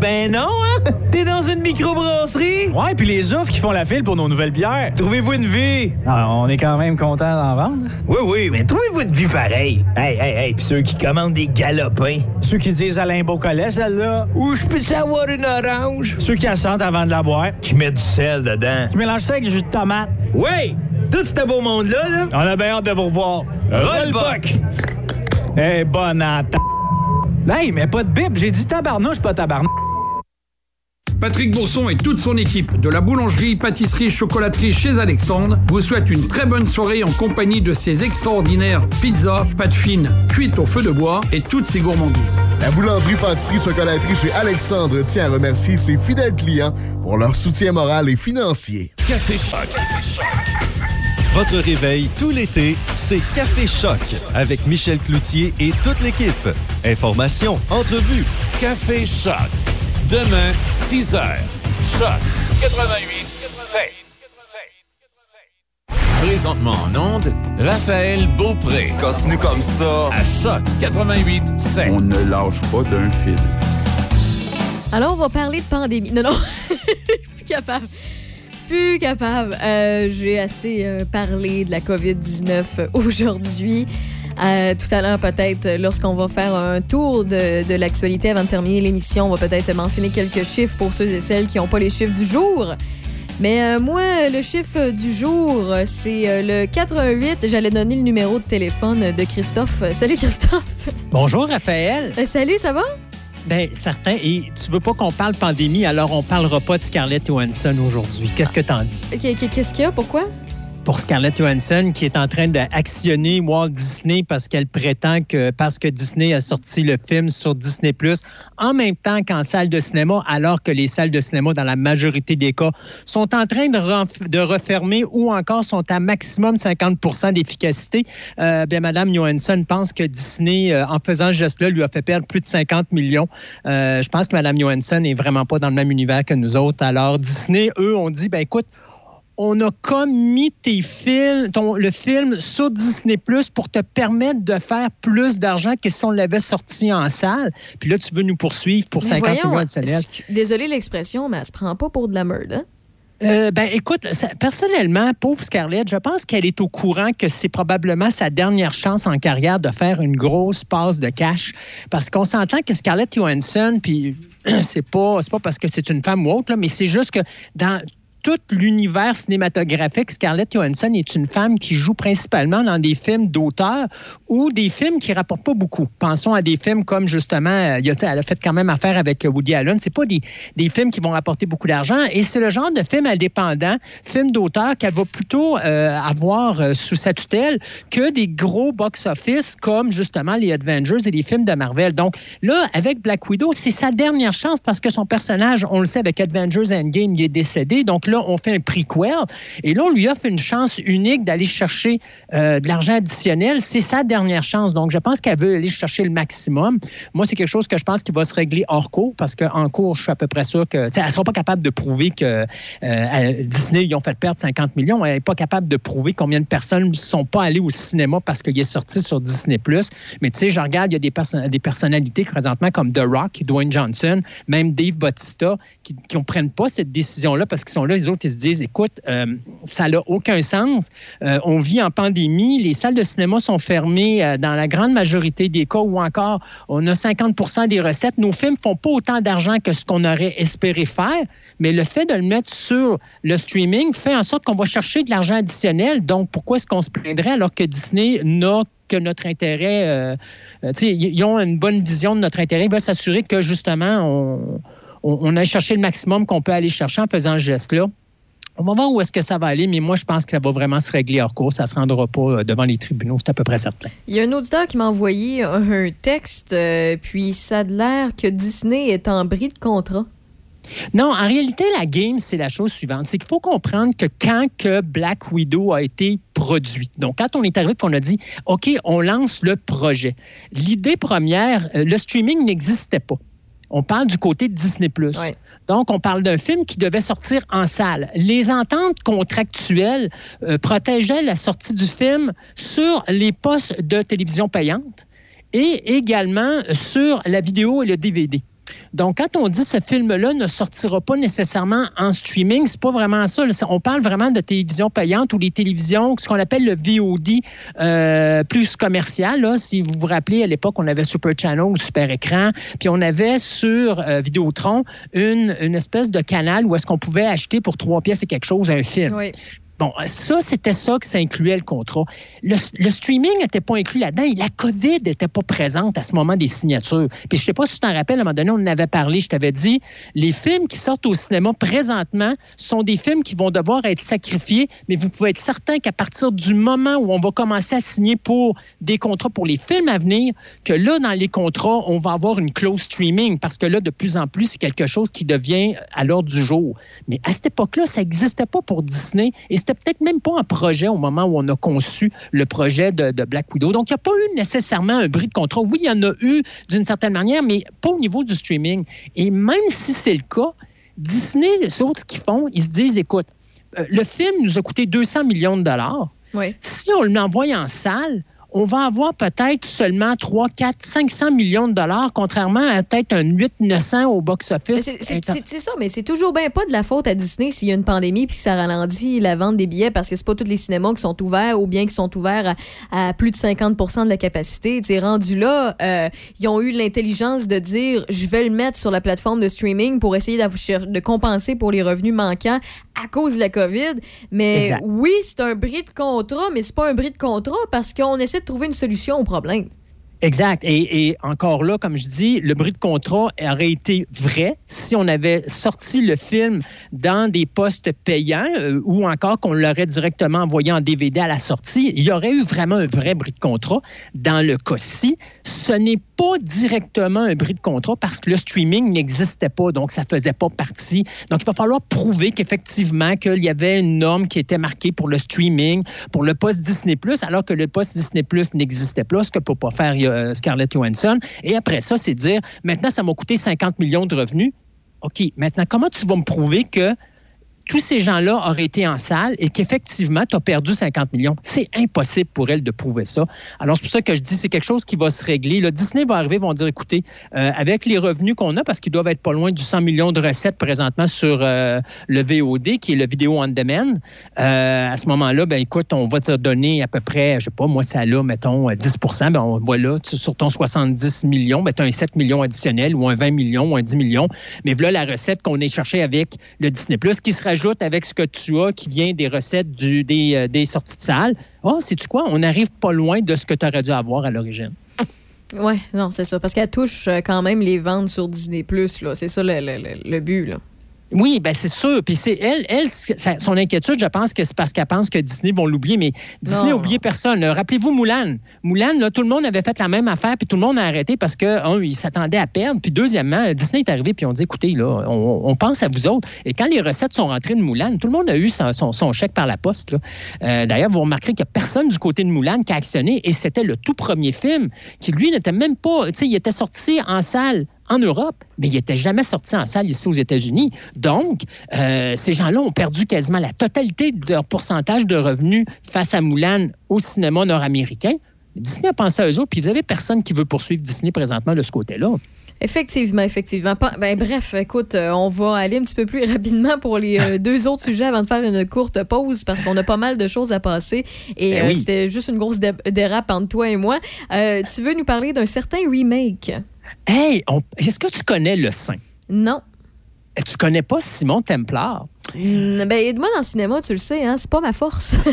Ben non, hein? T'es dans une microbrasserie? Ouais, puis les offres qui font la file pour nos nouvelles bières. Trouvez-vous une vie? Ah, on est quand même content d'en vendre. Oui, oui, mais trouvez-vous une vie pareille? Hey, hey, hey, pis ceux qui commandent des galopins. Ceux qui disent Alain Beaucollet, celle-là. Ou je peux savoir une orange? Ceux qui assentent avant de la boire. Qui mettent du sel dedans. Qui mélangent ça avec du jus de tomate. Oui! Tout ce beau monde-là, là. On a bien hâte de vous revoir. Rollbuck! Eh, bonne atta. Hey, mais pas de bip, j'ai dit tabarnouche, pas tabarnouche. Patrick Bourson et toute son équipe de la boulangerie, pâtisserie, chocolaterie chez Alexandre vous souhaitent une très bonne soirée en compagnie de ces extraordinaires pizzas, pâtes fines, cuites au feu de bois et toutes ces gourmandises. La boulangerie, pâtisserie, chocolaterie chez Alexandre tient à remercier ses fidèles clients pour leur soutien moral et financier. Café Choc. Votre réveil tout l'été, c'est Café Choc avec Michel Cloutier et toute l'équipe. Informations, entrevues. Café Choc. Demain, 6 h. Choc 88 7. Présentement en onde, Raphaël Beaupré. Continue comme ça. À Choc 88 7. On ne lâche pas d'un fil. Alors, on va parler de pandémie. Non, non, <laughs> plus capable. Plus capable. Euh, J'ai assez euh, parlé de la COVID-19 aujourd'hui. Euh, tout à l'heure, peut-être, lorsqu'on va faire un tour de, de l'actualité avant de terminer l'émission, on va peut-être mentionner quelques chiffres pour ceux et celles qui n'ont pas les chiffres du jour. Mais euh, moi, le chiffre du jour, c'est le 88. J'allais donner le numéro de téléphone de Christophe. Salut Christophe. Bonjour Raphaël. Euh, salut, ça va? Ben certain. Et tu veux pas qu'on parle pandémie, alors on parlera pas de Scarlett Johansson aujourd'hui. Qu'est-ce que t'en dis? Qu'est-ce qu'il y a? Pourquoi? Pour Scarlett Johansson qui est en train d'actionner Walt Disney parce qu'elle prétend que parce que Disney a sorti le film sur Disney Plus en même temps qu'en salle de cinéma, alors que les salles de cinéma, dans la majorité des cas, sont en train de, refermer ou encore sont à maximum 50% d'efficacité. Euh, bien, Madame Johansson pense que Disney, euh, en faisant ce geste-là, lui a fait perdre plus de 50 millions. Euh, je pense que Madame Johansson n'est vraiment pas dans le même univers que nous autres. Alors, Disney, eux, ont dit, ben écoute, on a comme mis tes films, ton, le film sur Disney Plus pour te permettre de faire plus d'argent que si on l'avait sorti en salle. Puis là, tu veux nous poursuivre pour Mais 50 voyons, millions additionnels. Désolée l'expression, mais elle se prend pas pour de la merde. Hein? Euh, ben, écoute, ça- personnellement, pauvre Scarlett, je pense qu'elle est au courant que c'est probablement sa dernière chance en carrière de faire une grosse passe de cash. Parce qu'on s'entend que Scarlett Johansson, puis <clears throat> c'est pas, c'est pas parce que c'est une femme ou autre, là, mais c'est juste que dans tout l'univers cinématographique, Scarlett Johansson est une femme qui joue principalement dans des films d'auteur ou des films qui rapportent pas beaucoup. Pensons à des films comme justement, euh, elle a fait quand même affaire avec euh, Woody Allen. C'est pas des, des films qui vont rapporter beaucoup d'argent et c'est le genre de film indépendant, film d'auteur qu'elle va plutôt euh, avoir sous sa tutelle que des gros box-office comme justement les Avengers et les films de Marvel. Donc là, avec Black Widow, c'est sa dernière chance parce que son personnage, on le sait, avec Avengers Endgame, il est décédé. Donc là, on fait un prequel et là, on lui offre une chance unique d'aller chercher euh, de l'argent additionnel. C'est sa dernière chance. Donc, je pense qu'elle veut aller chercher le maximum. Moi, c'est quelque chose que je pense qu'il va se régler hors cours parce qu'en cours, je suis à peu près sûr que, elle ne sera pas capable de prouver que euh, Disney, ils ont fait perdre 50 millions. Elle n'est pas capable de prouver combien de personnes ne sont pas allées au cinéma parce qu'il est sorti sur Disney+. Mais tu sais, je regarde, il y a des, des personnalités présentement comme The Rock, Dwayne Johnson, même Dave Bautista, qui ne prennent pas cette décision-là parce qu'ils sont là, les autres, ils se disent, écoute, euh, ça n'a aucun sens. Euh, on vit en pandémie, les salles de cinéma sont fermées euh, dans la grande majorité des cas ou encore on a 50 des recettes. Nos films font pas autant d'argent que ce qu'on aurait espéré faire, mais le fait de le mettre sur le streaming fait en sorte qu'on va chercher de l'argent additionnel. Donc, pourquoi est-ce qu'on se plaindrait alors que Disney n'a que notre intérêt, euh, ils ont une bonne vision de notre intérêt. Ils veulent s'assurer que justement, on, on, on aille chercher le maximum qu'on peut aller chercher en faisant ce geste-là. On va voir où est-ce que ça va aller, mais moi, je pense que ça va vraiment se régler hors cours. Ça ne se rendra pas euh, devant les tribunaux, c'est à peu près certain. Il y a un auditeur qui m'a envoyé un texte, euh, puis ça a l'air que Disney est en bris de contrat. Non, en réalité, la game, c'est la chose suivante. C'est qu'il faut comprendre que quand que Black Widow a été produit, donc quand on est arrivé et qu'on a dit, OK, on lance le projet, l'idée première, euh, le streaming n'existait pas. On parle du côté de Disney+. Donc, on parle d'un film qui devait sortir en salle. Les ententes contractuelles euh, protégeaient la sortie du film sur les postes de télévision payante et également sur la vidéo et le DVD. Donc, quand on dit ce film-là ne sortira pas nécessairement en streaming, c'est pas vraiment ça. On parle vraiment de télévision payante ou les télévisions, ce qu'on appelle le VOD euh, plus commercial. Si vous vous rappelez, à l'époque, on avait Super Channel, Super Écran, puis on avait sur euh, Vidéotron une, une espèce de canal où est-ce qu'on pouvait acheter pour trois pièces et quelque chose un film. Bon, ça, c'était ça que ça incluait le contrat. Le, streaming n'était pas inclus là-dedans et la COVID n'était pas présente à ce moment des signatures. Puis je ne sais pas si tu t'en rappelles, à un moment donné, on en avait parlé, je t'avais dit, les films qui sortent au cinéma présentement sont des films qui vont devoir être sacrifiés, mais vous pouvez être certain qu'à partir du moment où on va commencer à signer pour des contrats pour les films à venir, que là, dans les contrats, on va avoir une clause streaming parce que là, de plus en plus, c'est quelque chose qui devient à l'ordre du jour. Mais à cette époque-là, ça n'existait pas pour Disney et c'était peut-être même pas un projet au moment où on a conçu le projet de, de Black Widow. Donc, il n'y a pas eu nécessairement un bris de contrat. Oui, il y en a eu d'une certaine manière, mais pas au niveau du streaming. Et même si c'est le cas, Disney, les autres, ce qu'ils font, ils se disent, écoute, euh, le film nous a coûté 200 millions de dollars. Si on l'envoie en salle, on va avoir peut-être seulement 3, 4, 500 millions de dollars, contrairement à peut-être un 8, 900 au box-office. C'est ça, mais c'est toujours bien pas de la faute à Disney s'il y a une pandémie puis que ça ralentit la vente des billets parce que c'est pas tous les cinémas qui sont ouverts ou bien qui sont ouverts à, à plus de 50 de la capacité. Tu sais, rendu là, euh, ils ont eu l'intelligence de dire je vais le mettre sur la plateforme de streaming pour essayer de compenser pour les revenus manquants à cause de la COVID. Mais Exact. oui, c'est un bris de contrat, mais c'est pas un bris de contrat parce qu'on essaie de trouver une solution au problème. Exact. Et, et encore là, comme je dis, le bris de contrat aurait été vrai si on avait sorti le film dans des postes payants euh, ou encore qu'on l'aurait directement envoyé en DVD à la sortie. Il y aurait eu vraiment un vrai bris de contrat. Dans le cas-ci, ce n'est pas directement un bris de contrat parce que le streaming n'existait pas, donc ça faisait pas partie. Donc, il va falloir prouver qu'effectivement, qu'il y avait une norme qui était marquée pour le streaming, pour le poste Disney+, alors que le poste Disney+, n'existait pas, ce que peut pas faire euh, Scarlett Johansson. Et après ça, c'est dire, maintenant, ça m'a coûté 50 millions de revenus. OK, maintenant, comment tu vas me prouver que tous ces gens-là auraient été en salle et qu'effectivement, tu as perdu 50 millions. C'est impossible pour elle de prouver ça. Alors, c'est pour ça que je dis c'est quelque chose qui va se régler. Là, Disney va arriver, vont dire, écoutez, euh, avec les revenus qu'on a, parce qu'ils doivent être pas loin du 100 millions de recettes présentement sur euh, le VOD, qui est le vidéo on demand, euh, à ce moment-là, ben écoute, on va te donner à peu près, je sais pas, moi, ça là, mettons, euh, 10% ben on, voilà, tu- sur ton 70 millions, ben, tu as un 7 millions additionnel ou un 20 millions ou un 10 millions. Mais voilà la recette qu'on est cherché avec le Disney Plus qui se rajoute avec ce que tu as qui vient des recettes euh, des sorties de salle. Oh, sais-tu quoi? On n'arrive pas loin de ce que tu aurais dû avoir à l'origine. Ouais, non, c'est ça. Parce qu'elle touche euh, quand même les ventes sur Disney+. C'est ça le, le- but. Oui, ben c'est sûr. Puis c'est elle, elle, sa- son inquiétude, je pense que c'est parce qu'elle pense que Disney vont l'oublier, mais Disney n'a oublié personne. Rappelez-vous Moulin. Moulin, là, tout le monde avait fait la même affaire, puis tout le monde a arrêté parce que, un, il s'attendait à perdre. Puis deuxièmement, Disney est arrivé, puis on dit, écoutez, là, on, on pense à vous autres. Et quand les recettes sont rentrées de Moulin, tout le monde a eu son, son- son chèque par la poste. Euh, D'ailleurs, vous remarquerez qu'il n'y a personne du côté de Moulin qui a actionné, et c'était le tout premier film qui, lui, n'était même pas, tu sais, il était sorti en salle en Europe, mais il n'était jamais sorti en salle ici aux États-Unis. Donc, euh, ces gens-là ont perdu quasiment la totalité de leur pourcentage de revenus face à Moulin au cinéma nord-américain. Disney a pensé à eux autres, puis vous avez personne qui veut poursuivre Disney présentement de ce côté-là. Effectivement, effectivement. Ben, bref, écoute, euh, on va aller un petit peu plus <laughs> rapidement pour les euh, deux autres <laughs> sujets avant de faire une courte pause parce qu'on a pas mal de choses à passer et Ben euh, c'était juste une grosse dé- dérape entre toi et moi. Euh, tu veux nous parler d'un certain remake? Hey, on- est-ce que tu connais le saint? Non. Tu connais pas Simon Templar? Mm, ben, aide-moi dans le cinéma, tu le sais, hein, c'est pas ma force. <laughs>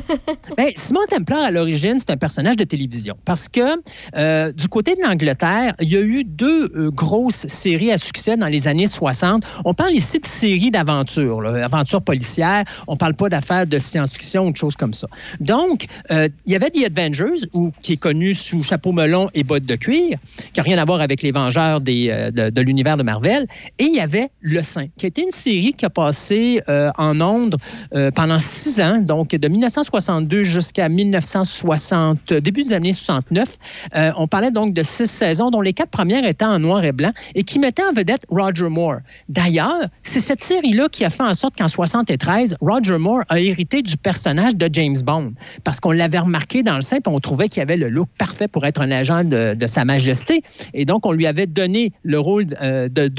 Ben, Simon Templar, à l'origine, c'est un personnage de télévision. Parce que euh, du côté de l'Angleterre, il y a eu deux euh, grosses séries à succès dans les années 60. On parle ici de séries d'aventures, là, aventures policières. On parle pas d'affaires de science-fiction ou de choses comme ça. Donc, euh, il y avait The Avengers, ou, qui est connu sous chapeau melon et bottes de cuir, qui n'a rien à voir avec les Vengeurs des, de, de l'univers de Marvel. Et il y avait Le Saint, qui était une série qui a passé en ondes euh, pendant six ans, donc de 1962 jusqu'à 1960, début des années 69. Euh, on parlait donc de six saisons, dont les quatre premières étaient en noir et blanc et qui mettaient en vedette Roger Moore. D'ailleurs, c'est cette série-là qui a fait en sorte qu'en 73, Roger Moore a hérité du personnage de James Bond parce qu'on l'avait remarqué dans le et on trouvait qu'il avait le look parfait pour être un agent de, Sa Majesté. Et donc, on lui avait donné le rôle euh, de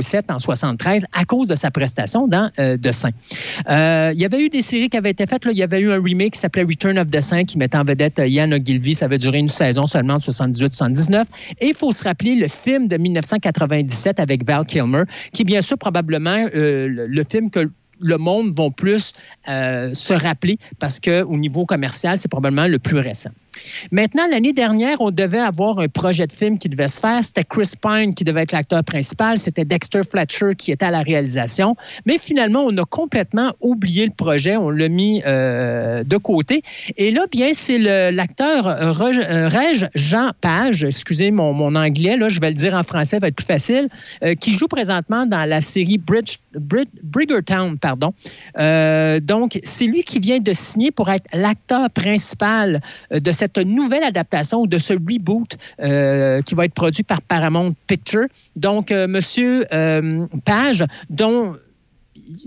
007 en 73 à cause de sa prestation dans euh, Euh, il y avait eu des séries qui avaient été faites. Il y avait eu un remake qui s'appelait Return of the Saint qui mettait en vedette euh, Ian Ogilvy. Ça avait duré une saison seulement de 78-79. Et il faut se rappeler le film de 1997 avec Val Kilmer, qui est bien sûr probablement euh, le, film que le monde va plus euh, se rappeler parce qu'au niveau commercial, c'est probablement le plus récent. Maintenant, l'année dernière, on devait avoir un projet de film qui devait se faire. C'était Chris Pine qui devait être l'acteur principal. C'était Dexter Fletcher qui était à la réalisation. Mais finalement, on a complètement oublié le projet. On l'a mis euh, de côté. Et là, bien, c'est l'acteur euh, Reg- euh, Jean Page, excusez mon, anglais, là, je vais le dire en français, ça va être plus facile, euh, qui joue présentement dans la série Bridge, Brid- Briggertown, pardon. Donc, c'est lui qui vient de signer pour être l'acteur principal de cette nouvelle adaptation de ce reboot euh, qui va être produit par Paramount Picture. Donc, euh, Monsieur euh, Page, dont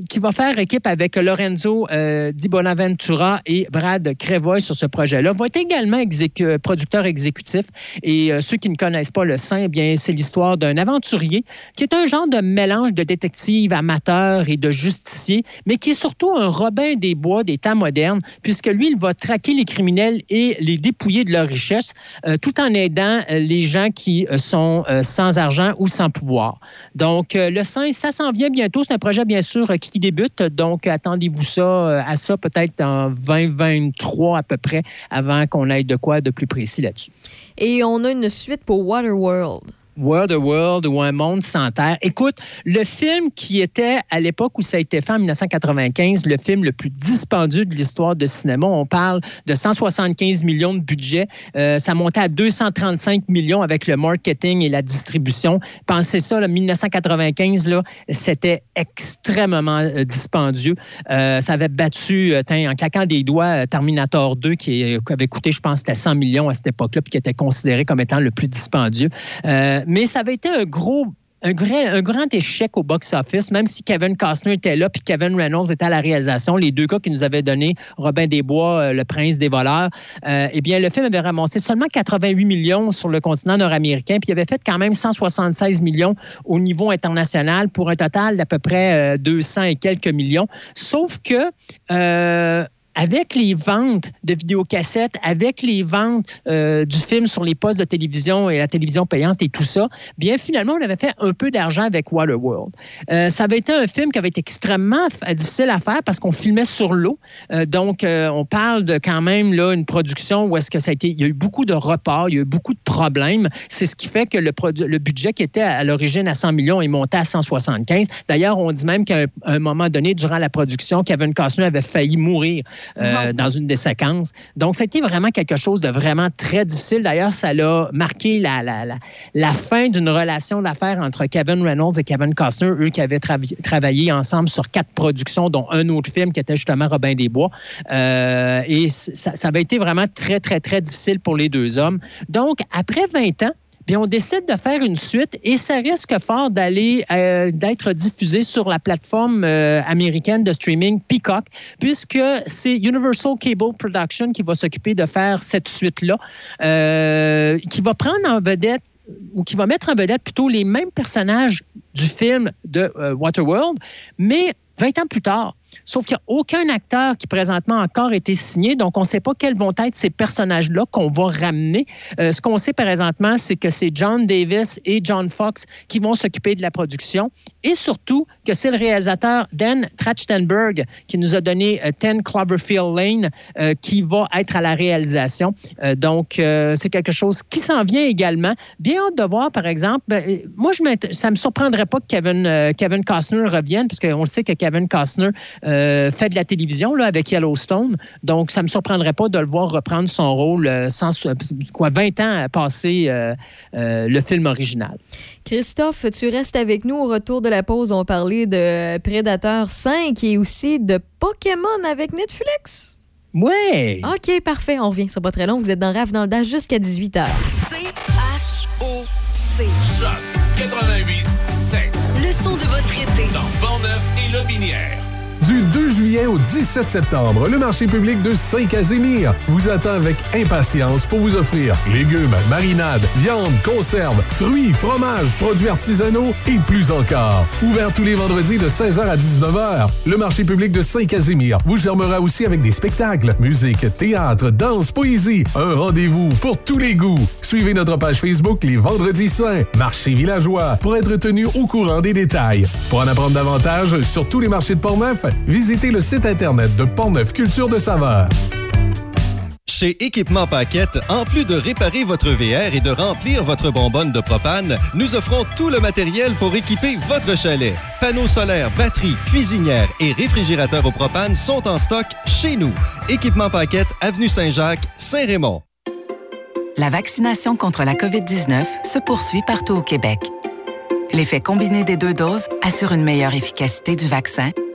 qui va faire équipe avec Lorenzo euh, Di Bonaventura et Brad Crevoy sur ce projet-là, va être également exécu- euh, producteur exécutif. Et euh, ceux qui ne connaissent pas le Saint, eh bien, c'est l'histoire d'un aventurier qui est un genre de mélange de détective amateur et de justicier, mais qui est surtout un Robin des Bois des temps modernes, puisque lui, il va traquer les criminels et les dépouiller de leurs richesses, tout en aidant les gens qui sont sans argent ou sans pouvoir. Donc, le Saint, ça s'en vient bientôt. C'est un projet, bien sûr, euh, qui débute. Donc, attendez-vous ça euh, à ça peut-être en 2023 à peu près, avant qu'on aille de quoi de plus précis là-dessus. Et on a une suite pour Waterworld. World a World ou Un monde sans terre. Écoute, le film qui était à l'époque où ça a été fait en 1995, le film le plus dispendieux de l'histoire de cinéma, on parle de 175 millions de budget. Euh, ça montait à 235 millions avec le marketing et la distribution. Pensez ça, là, 1995, là, c'était extrêmement euh, dispendieux. Euh, ça avait battu, euh, en claquant des doigts, Terminator 2, qui, avait coûté, je pense, c'était 100 millions à cette époque-là, puis qui était considéré comme étant le plus dispendieux. Mais ça avait été un gros un grand, un grand échec au box-office, même si Kevin Costner était là puis Kevin Reynolds était à la réalisation, les deux gars qui nous avaient donné Robin des Bois, euh, Le Prince des voleurs, euh, eh bien, le film avait ramassé seulement 88 millions sur le continent nord-américain, puis il avait fait quand même 176 millions au niveau international pour un total d'à peu près euh, 200 et quelques millions. Sauf que euh, avec les ventes de vidéocassettes, avec les ventes euh, du film sur les postes de télévision et la télévision payante et tout ça, bien finalement, on avait fait un peu d'argent avec Waterworld. Euh, ça avait été un film qui avait été extrêmement difficile à faire parce qu'on filmait sur l'eau. Euh, donc, euh, on parle de quand même là une production où est-ce que ça a été, il y a eu beaucoup de reports, il y a eu beaucoup de problèmes. C'est ce qui fait que le, budget qui était à, l'origine à 100 millions est monté à 175. D'ailleurs, on dit même qu'à un, un moment donné, durant la production, Kevin Costner avait failli mourir euh, dans une des séquences. Donc, ça a été vraiment quelque chose de vraiment très difficile. D'ailleurs, ça l'a marqué la, la, la, la fin d'une relation d'affaires entre Kevin Reynolds et Kevin Costner, eux qui avaient travaillé ensemble sur quatre productions, dont un autre film qui était justement Robin des Bois. Euh, et ça, ça avait été vraiment très, très, très difficile pour les deux hommes. Donc, après 20 ans, On décide de faire une suite et ça risque fort euh, d'être diffusé sur la plateforme euh, américaine de streaming Peacock, puisque c'est Universal Cable Production qui va s'occuper de faire cette suite-là, euh, qui va prendre en vedette ou qui va mettre en vedette plutôt les mêmes personnages du film de Waterworld, mais 20 ans plus tard. Sauf qu'il n'y a aucun acteur qui présentement encore été signé, donc on ne sait pas quels vont être ces personnages-là qu'on va ramener. Euh, ce qu'on sait présentement, c'est que c'est John Davis et John Fox qui vont s'occuper de la production et surtout que c'est le réalisateur Dan Trachtenberg qui nous a donné euh, 10 Cloverfield Lane euh, qui va être à la réalisation. Donc, c'est quelque chose qui s'en vient également. Bien hâte de voir, par exemple, ben, moi, ça ne me surprendrait pas que Kevin, Kevin Costner revienne, parce qu'on sait que Kevin Costner euh, fait de la télévision là, avec Yellowstone. Donc, ça ne me surprendrait pas de le voir reprendre son rôle euh, sans, quoi, 20 ans passé euh, euh, le film original. Christophe, tu restes avec nous. Au retour de la pause, on va parler de Predator 5 et aussi de Pokémon avec Netflix. Ouais! OK, parfait. On revient. Ça va pas très long. Vous êtes dans RAF dans le Dash jusqu'à 18h. C-H-O-C. Choc 88 7. Le son de votre été. Dans Portneuf et Lobinière. Du 2 juillet au 17 septembre, le marché public de Saint-Casimir vous attend avec impatience pour vous offrir légumes, marinades, viande, conserves, fruits, fromages, produits artisanaux et plus encore. Ouvert tous les vendredis de 16h à 19h, le marché public de Saint-Casimir vous germera aussi avec des spectacles, musique, théâtre, danse, poésie, un rendez-vous pour tous les goûts. Suivez notre page Facebook les Vendredis Saints, marché villageois, pour être tenu au courant des détails. Pour en apprendre davantage sur tous les marchés de Portneuf, visitez le site internet de Portneuf Culture de Saveur. Chez Équipement Paquette, en plus de réparer votre VR et de remplir votre bonbonne de propane, nous offrons tout le matériel pour équiper votre chalet. Panneaux solaires, batteries, cuisinières et réfrigérateurs au propane sont en stock chez nous. Équipement Paquette, Avenue Saint-Jacques, Saint-Raymond. La vaccination contre la COVID-19 se poursuit partout au Québec. L'effet combiné des deux doses assure une meilleure efficacité du vaccin,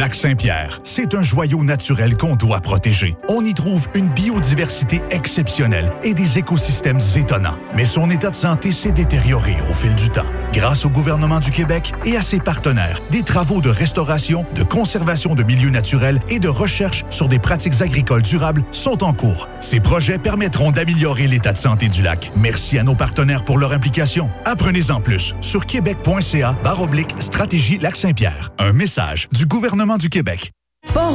Lac Saint-Pierre, c'est un joyau naturel qu'on doit protéger. On y trouve une biodiversité exceptionnelle et des écosystèmes étonnants. Mais son état de santé s'est détérioré au fil du temps. Grâce au gouvernement du Québec et à ses partenaires, des travaux de restauration, de conservation de milieux naturels et de recherche sur des pratiques agricoles durables sont en cours. Ces projets permettront d'améliorer l'état de santé du lac. Merci à nos partenaires pour leur implication. Apprenez-en plus sur québec.ca baroblique stratégie lac Saint-Pierre. Un message du gouvernement du Québec.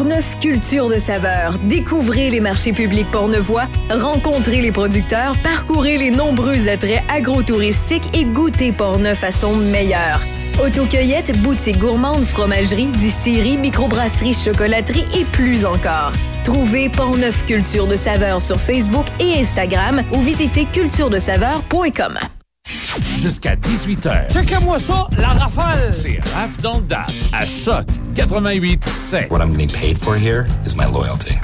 Portneuf Culture de saveur. Découvrez les marchés publics portneuvois, rencontrez les producteurs, parcourez les nombreux attraits agrotouristiques et goûtez Portneuf à son meilleur. Autocueillette, boutique gourmande, fromagerie, distillerie, microbrasserie, chocolaterie et plus encore. Trouvez Portneuf Culture de saveur sur Facebook et Instagram ou visitez culturedesaveur.com. Jusqu'à 18h. Checkez-moi ça, la rafale! C'est Raph dans le Dash à Choc 88 7. What I'm getting paid for here is my loyalty.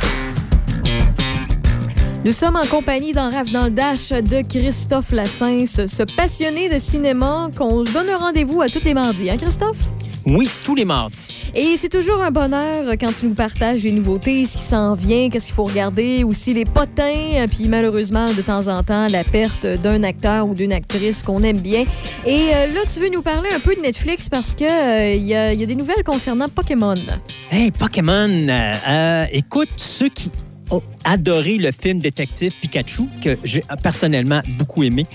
Nous sommes en compagnie dans Raf dans le Dash de Christophe Lassens, ce passionné de cinéma qu'on se donne rendez-vous à tous les mardis, hein Christophe? Oui, tous les mardis. Et c'est toujours un bonheur quand tu nous partages les nouveautés, ce qui s'en vient, qu'est-ce qu'il faut regarder, aussi les potins, puis malheureusement, de temps en temps, la perte d'un acteur ou d'une actrice qu'on aime bien. Et euh, là, tu veux nous parler un peu de Netflix parce que euh, il y, a, il y a des nouvelles concernant Pokémon. Hey, Pokémon, euh, euh, écoute, ceux qui adoré le film Détective Pikachu, que j'ai personnellement beaucoup aimé,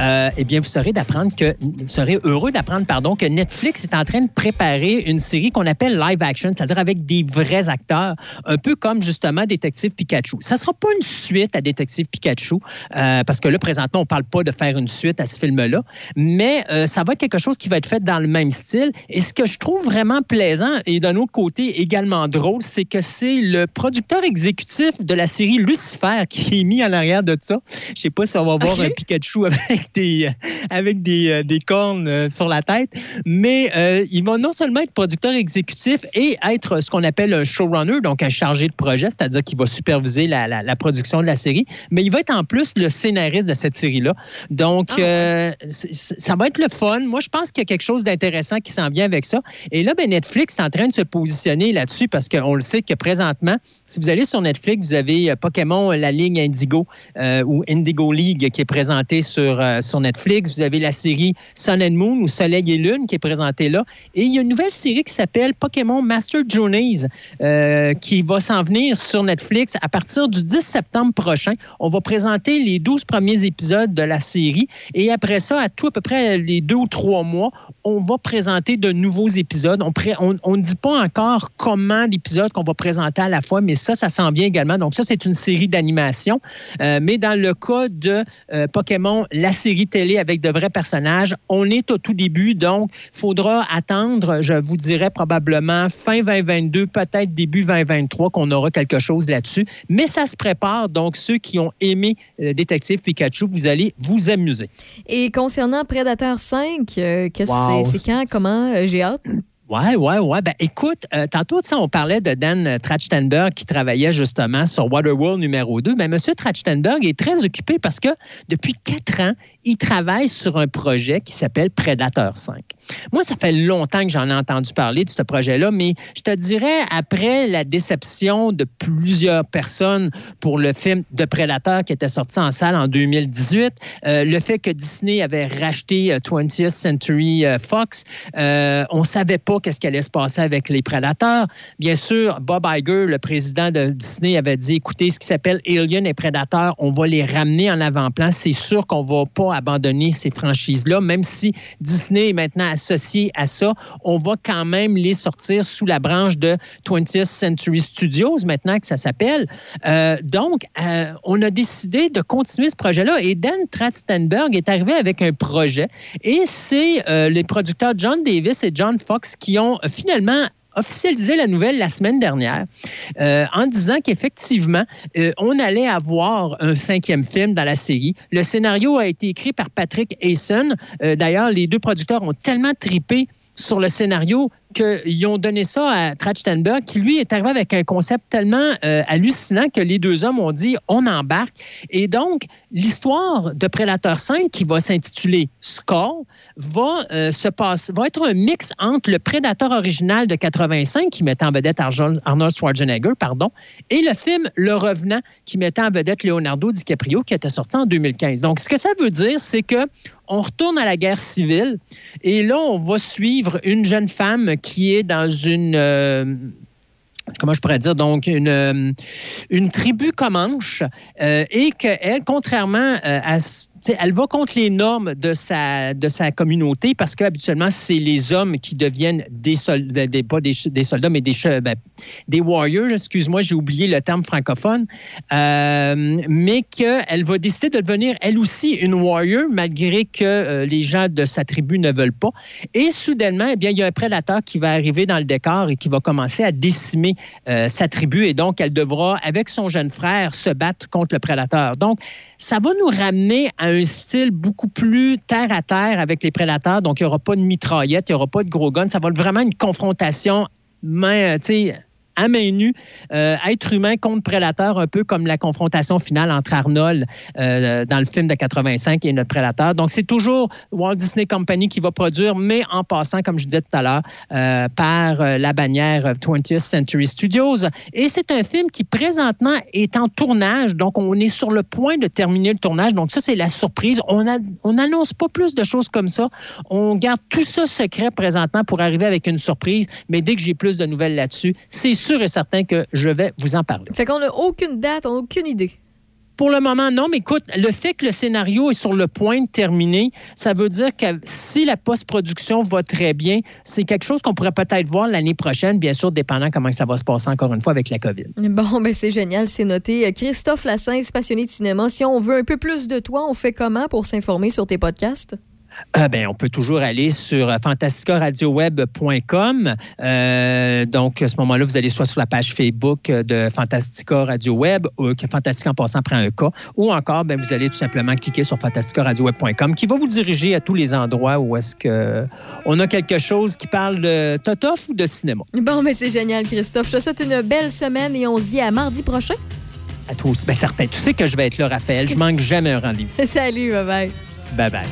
euh, eh bien, vous serez que, vous serez heureux d'apprendre, pardon, que Netflix est en train de préparer une série qu'on appelle live action, c'est-à-dire avec des vrais acteurs, un peu comme justement Détective Pikachu. Ça sera pas une suite à Détective Pikachu, euh, parce que là, présentement, on parle pas de faire une suite à ce film-là, mais euh, ça va être quelque chose qui va être fait dans le même style. Et ce que je trouve vraiment plaisant et d'un autre côté également drôle, c'est que c'est le producteur exécutif de la série Lucifer qui est mis en arrière de ça. Je sais pas si on va voir un Pikachu <laughs> avec des, avec des, euh, des cornes euh, sur la tête, mais euh, il va non seulement être producteur exécutif et être ce qu'on appelle un showrunner, donc un chargé de projet, c'est-à-dire qu'il va superviser la, la- la production de la série, mais il va être en plus le scénariste de cette série-là. Donc, euh, c- ça va être le fun. Moi, je pense qu'il y a quelque chose d'intéressant qui s'en vient avec ça. Et là, ben, Netflix est en train de se positionner là-dessus parce qu'on le sait que présentement, si vous allez sur Netflix, vous avez avez euh, Pokémon, la ligne Indigo euh, ou Indigo League qui est présentée sur, euh, sur Netflix. Vous avez la série Sun and Moon ou Soleil et Lune qui est présentée là. Et il y a une nouvelle série qui s'appelle Pokémon Master Journeys euh, qui va s'en venir sur Netflix à partir du 10 septembre prochain. On va présenter les 12 premiers épisodes de la série et après ça, à tout à peu près les deux ou trois mois, on va présenter de nouveaux épisodes. On ne dit pas encore comment d'épisodes qu'on va présenter à la fois, mais ça, ça s'en vient également. Donc ça, c'est une série d'animation. Euh, mais dans le cas de euh, Pokémon, la série télé avec de vrais personnages, on est au tout début, donc il faudra attendre, je vous dirais probablement fin 2022, peut-être début 2023 qu'on aura quelque chose là-dessus. Mais ça se prépare, donc ceux qui ont aimé euh, Détective Pikachu, vous allez vous amuser. Et concernant Predator 5, euh, qu'est-ce que Wow. c'est? Quand? Comment? J'ai hâte. Ouais, ouais, ouais. Ben, écoute, euh, tantôt, on parlait de Dan euh, Trachtenberg qui travaillait justement sur Waterworld numéro 2. Mais M. Trachtenberg est très occupé parce que depuis quatre ans, il travaille sur un projet qui s'appelle Predator 5. Moi, ça fait longtemps que j'en ai entendu parler de ce projet-là, mais je te dirais, après la déception de plusieurs personnes pour le film de Predator qui était sorti en salle en 2018, euh, le fait que Disney avait racheté euh, 20th Century euh, Fox, euh, on savait pas qu'est-ce qui allait se passer avec les prédateurs. Bien sûr, Bob Iger, le président de Disney, avait dit, écoutez, ce qui s'appelle Alien et Predator, on va les ramener en avant-plan. C'est sûr qu'on ne va pas abandonner ces franchises-là, même si Disney est maintenant associé à ça, on va quand même les sortir sous la branche de 20th Century Studios, maintenant que ça s'appelle. Euh, donc, euh, on a décidé de continuer ce projet-là et Dan Trachtenberg est arrivé avec un projet et c'est euh, les producteurs John Davis et John Fox qui ont euh, finalement officialisé la nouvelle la semaine dernière euh, en disant qu'effectivement, euh, on allait avoir un cinquième film dans la série. Le scénario a été écrit par Patrick Hayson. D'ailleurs, les deux producteurs ont tellement tripé sur le scénario qu'ils ont donné ça à Trachtenberg, qui lui est arrivé avec un concept tellement euh, hallucinant que les deux hommes ont dit on embarque. Et donc, l'histoire de Predator 5, qui va s'intituler Skull, va, euh, se passer, va être un mix entre le Predator original de 85, qui mettait en vedette Arnold Schwarzenegger, pardon, et le film Le Revenant, qui mettait en vedette Leonardo DiCaprio, qui était sorti en 2015. Donc, ce que ça veut dire, c'est que on retourne à la guerre civile et là, on va suivre une jeune femme qui est dans une... euh, comment je pourrais dire, donc une, euh, tribu comanche euh, et qu'elle, contrairement à... elle va contre les normes de sa, communauté parce qu'habituellement, c'est les hommes qui deviennent des soldats, des, pas des, soldats, mais des, ben, des warriors. Excuse-moi, j'ai oublié le terme francophone. Euh, mais qu'elle va décider de devenir elle aussi une warrior malgré que euh, les gens de sa tribu ne veulent pas. Et soudainement, eh bien, il y a un prédateur qui va arriver dans le décor et qui va commencer à décimer euh, sa tribu. Et donc, elle devra, avec son jeune frère, se battre contre le prédateur. Donc, ça va nous ramener à un style beaucoup plus terre à terre avec les prédateurs. Donc, il n'y aura pas de mitraillette, il n'y aura pas de gros guns. Ça va être vraiment une confrontation main, tu sais, à main nue, euh, être humain contre prédateur, un peu comme la confrontation finale entre Arnold euh, dans le film de 85 et notre prédateur. Donc, c'est toujours Walt Disney Company qui va produire, mais en passant, comme je disais tout à l'heure, euh, par la bannière euh, 20th Century Studios. Et c'est un film qui, présentement, est en tournage. Donc, on est sur le point de terminer le tournage. Donc, ça, c'est la surprise. On n'annonce pas plus de choses comme ça. On garde tout ça secret présentement pour arriver avec une surprise. Mais dès que j'ai plus de nouvelles là-dessus, c'est sûr et certain que je vais vous en parler. Fait qu'on n'a aucune date, on n'a aucune idée. Pour le moment, non, mais écoute, le fait que le scénario est sur le point de terminer, ça veut dire que si la post-production va très bien, c'est quelque chose qu'on pourrait peut-être voir l'année prochaine, bien sûr, dépendant comment ça va se passer encore une fois avec la COVID. Bon, ben c'est génial, c'est noté. Christophe Lassens, passionné de cinéma, si on veut un peu plus de toi, on fait comment pour s'informer sur tes podcasts? Euh, ben, on peut toujours aller sur euh, fantasticaradioweb.com. Euh, donc, à ce moment-là, vous allez soit sur la page Facebook de Fantastica Radio Web, ou que Fantastica en passant prend un cas, ou encore, ben, vous allez tout simplement cliquer sur fantasticaradioweb.com qui va vous diriger à tous les endroits où est-ce que on a quelque chose qui parle de Totof ou de cinéma. Bon, ben c'est génial, Christophe. Je te souhaite une belle semaine et on se dit à mardi prochain. À toi aussi. Ben, certain. Tu sais que je vais être là, Raphaël. Je manque jamais un rendez-vous. <laughs> Salut, bye bye. Bye bye.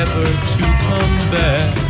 never to come back.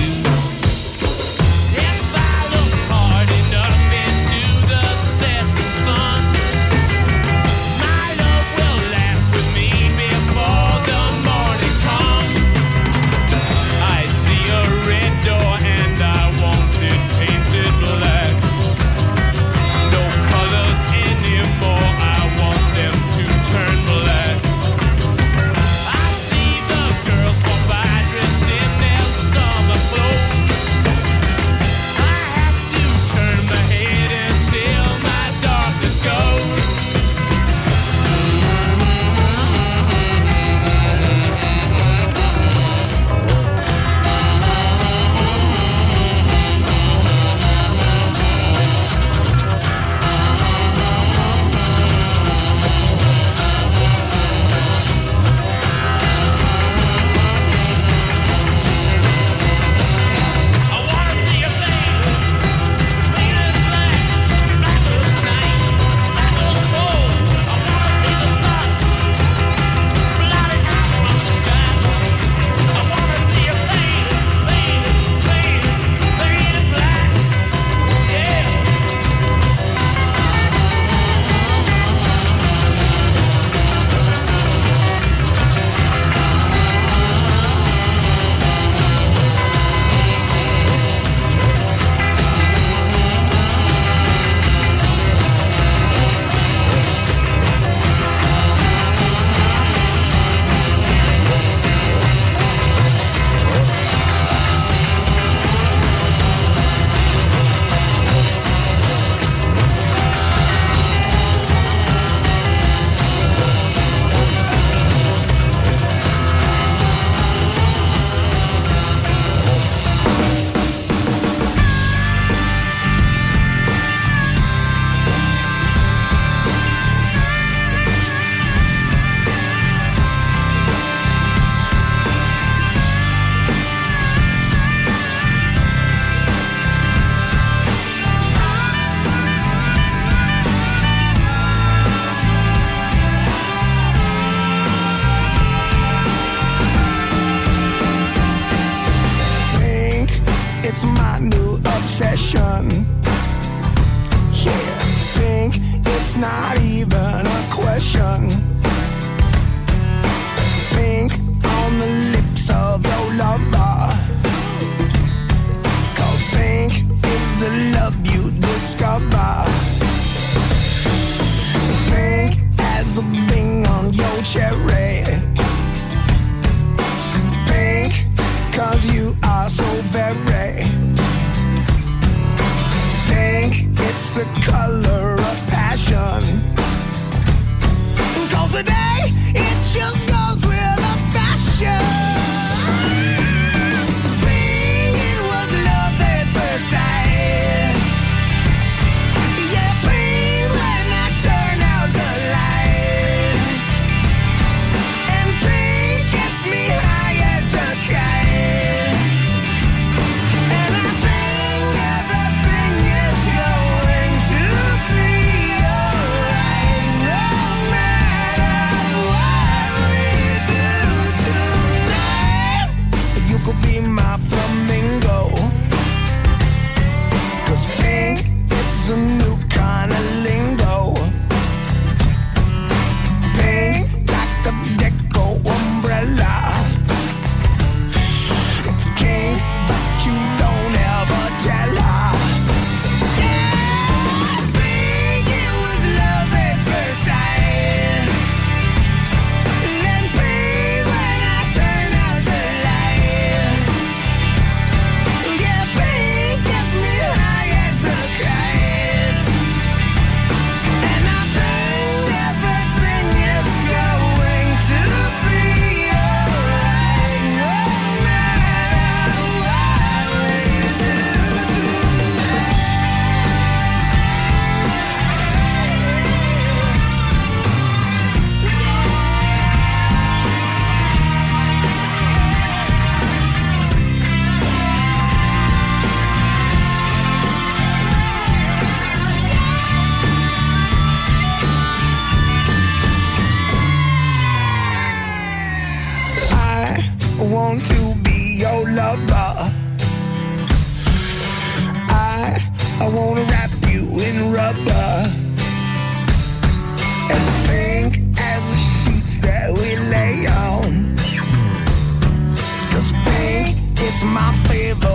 My favorite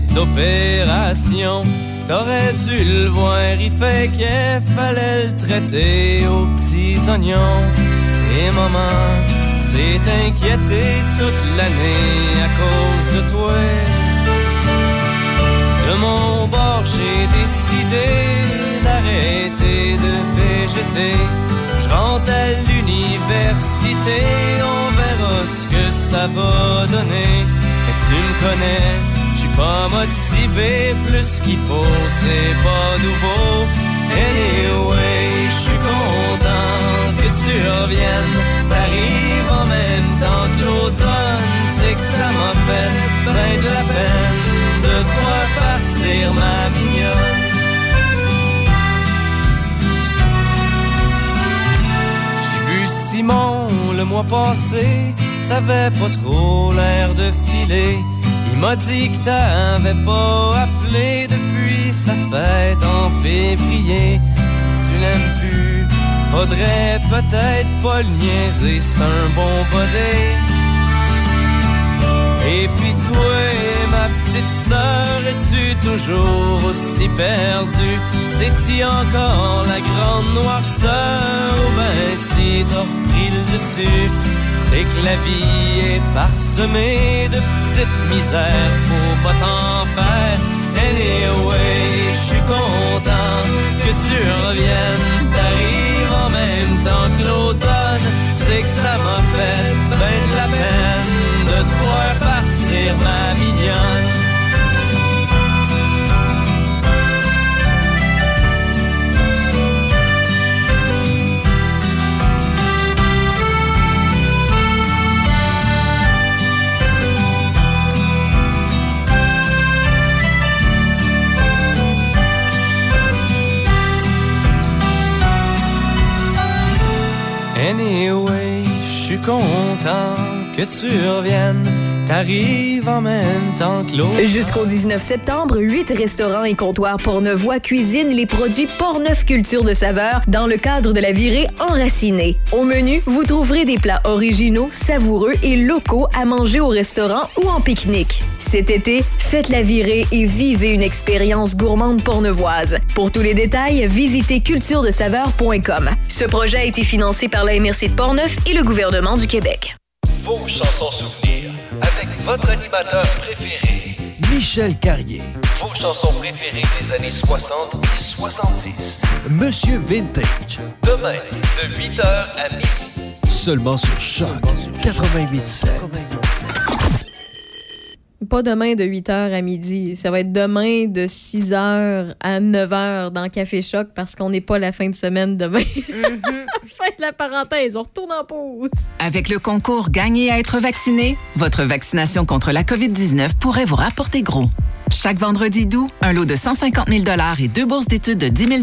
petite opération. T'aurais dû le voir, il fait qu'il fallait le traiter aux petits oignons. Et maman s'est inquiétée toute l'année à cause de toi. De mon bord, j'ai décidé d'arrêter de végéter. Je rentre à l'université, on verra ce que ça va donner. Et tu me connais, pas motivé plus qu'il faut, c'est pas nouveau. Anyway, je suis content que tu reviennes. T'arrives en même temps que l'automne, c'est que ça m'a fait ben de la peine de voir partir, ma mignonne. J'ai vu Simon le mois passé, ça avait pas trop l'air de filer. M'a dit que t'avais pas appelé depuis sa fête en février. Si tu l'aimes plus, faudrait peut-être pas le niaiser, c'est un bon body. Et puis toi, ma petite sœur, es-tu toujours aussi perdue? C'est-tu encore la grande noirceur? Ou ben si t'as repris le dessus? C'est que la vie est parsemée de petites misères, faut pas t'en Jusqu'au 19 septembre, huit restaurants et comptoirs Portnevoix cuisinent les produits Portneuf Culture de saveur dans le cadre de la virée enracinée. Au menu, vous trouverez des plats originaux, savoureux et locaux à manger au restaurant ou en pique-nique. Cet été, faites la virée et vivez une expérience gourmande pornevoise. Pour tous les détails, visitez culturedesaveur.com. Ce projet a été financé par la MRC de Portneuf et le gouvernement du Québec. Vos chansons souvenirs avec votre animateur préféré, Michel Carrier, Vos chansons préférées des années 60 et 70. Monsieur Vintage, Demain, de 8h à midi. seulement sur Choc 88.7. Pas demain de 8h à midi. Ça va être demain de 6h à 9h dans Café Choc parce qu'on n'est pas la fin de semaine demain. <laughs> fin de la parenthèse. On retourne en pause. Avec le concours Gagner à être vacciné, votre vaccination contre la COVID-19 pourrait vous rapporter gros. Chaque vendredi doux, un lot de 150 000 et deux bourses d'études de 10 000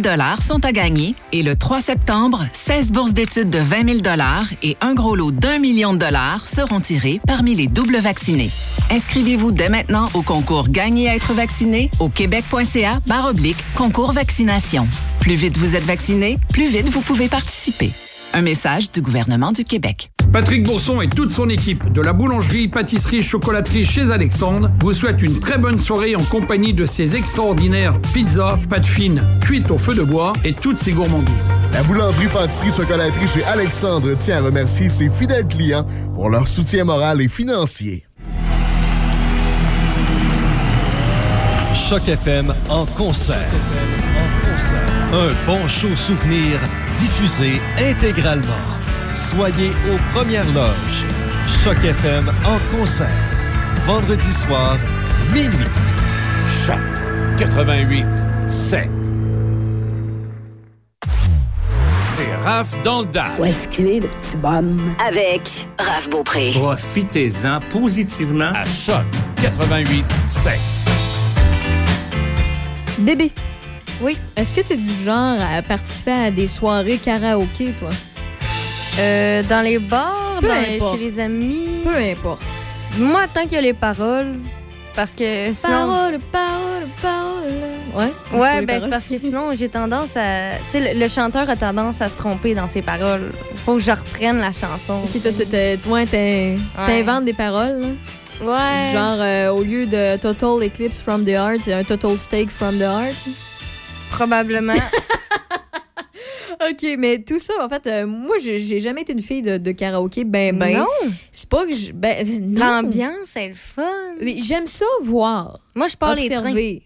sont à gagner. Et le 3 septembre, 16 bourses d'études de 20 000 et un gros lot d'un million de dollars seront tirés parmi les doubles vaccinés. Inscrivez-vous dès maintenant au concours Gagner à être vacciné au québec.ca oblique concours vaccination. Plus vite vous êtes vacciné, plus vite vous pouvez participer. Un message du gouvernement du Québec. Patrick Bourson et toute son équipe de la boulangerie, pâtisserie, chocolaterie chez Alexandre vous souhaitent une très bonne soirée en compagnie de ses extraordinaires pizzas, pâtes fines, cuites au feu de bois et toutes ses gourmandises. La boulangerie, pâtisserie, chocolaterie chez Alexandre tient à remercier ses fidèles clients pour leur soutien moral et financier. Choc FM en concert. Un bon show souvenir diffusé intégralement. Soyez aux premières loges. Choc FM en concert. Vendredi soir, minuit. Choc 88 7. C'est Raph dans le dash. Où est-ce qu'il est, le petit bonhomme? Avec Raph Beaupré. Profitez-en positivement à Choc 88 7. Bébé. Oui. Est-ce que tu es du genre à participer à des soirées karaoké, toi? Euh, dans les bars, Peu dans les- importe. chez les amis. Peu importe. Moi, tant qu'il y a les paroles, parce que sinon... Parole, parole, parole. Ouais. Ouais, ben c'est parce que <laughs> sinon, j'ai tendance à. Tu sais, le, le chanteur a tendance à se tromper dans ses paroles. Faut que je reprenne la chanson. Toi, tu- t'es- toi, t'in- t'inventes des paroles, là? Ouais. Genre, euh, au lieu de Total Eclipse from the Heart, c'est un Total Steak from the Heart. Probablement. <laughs> OK, mais tout ça, en fait, euh, moi, j'ai jamais été une fille de, de karaoké, ben, ben. Non? C'est pas que je. Ben, non. L'ambiance, c'est le fun. Mais J'aime ça voir. Moi, je pars les trains. observer.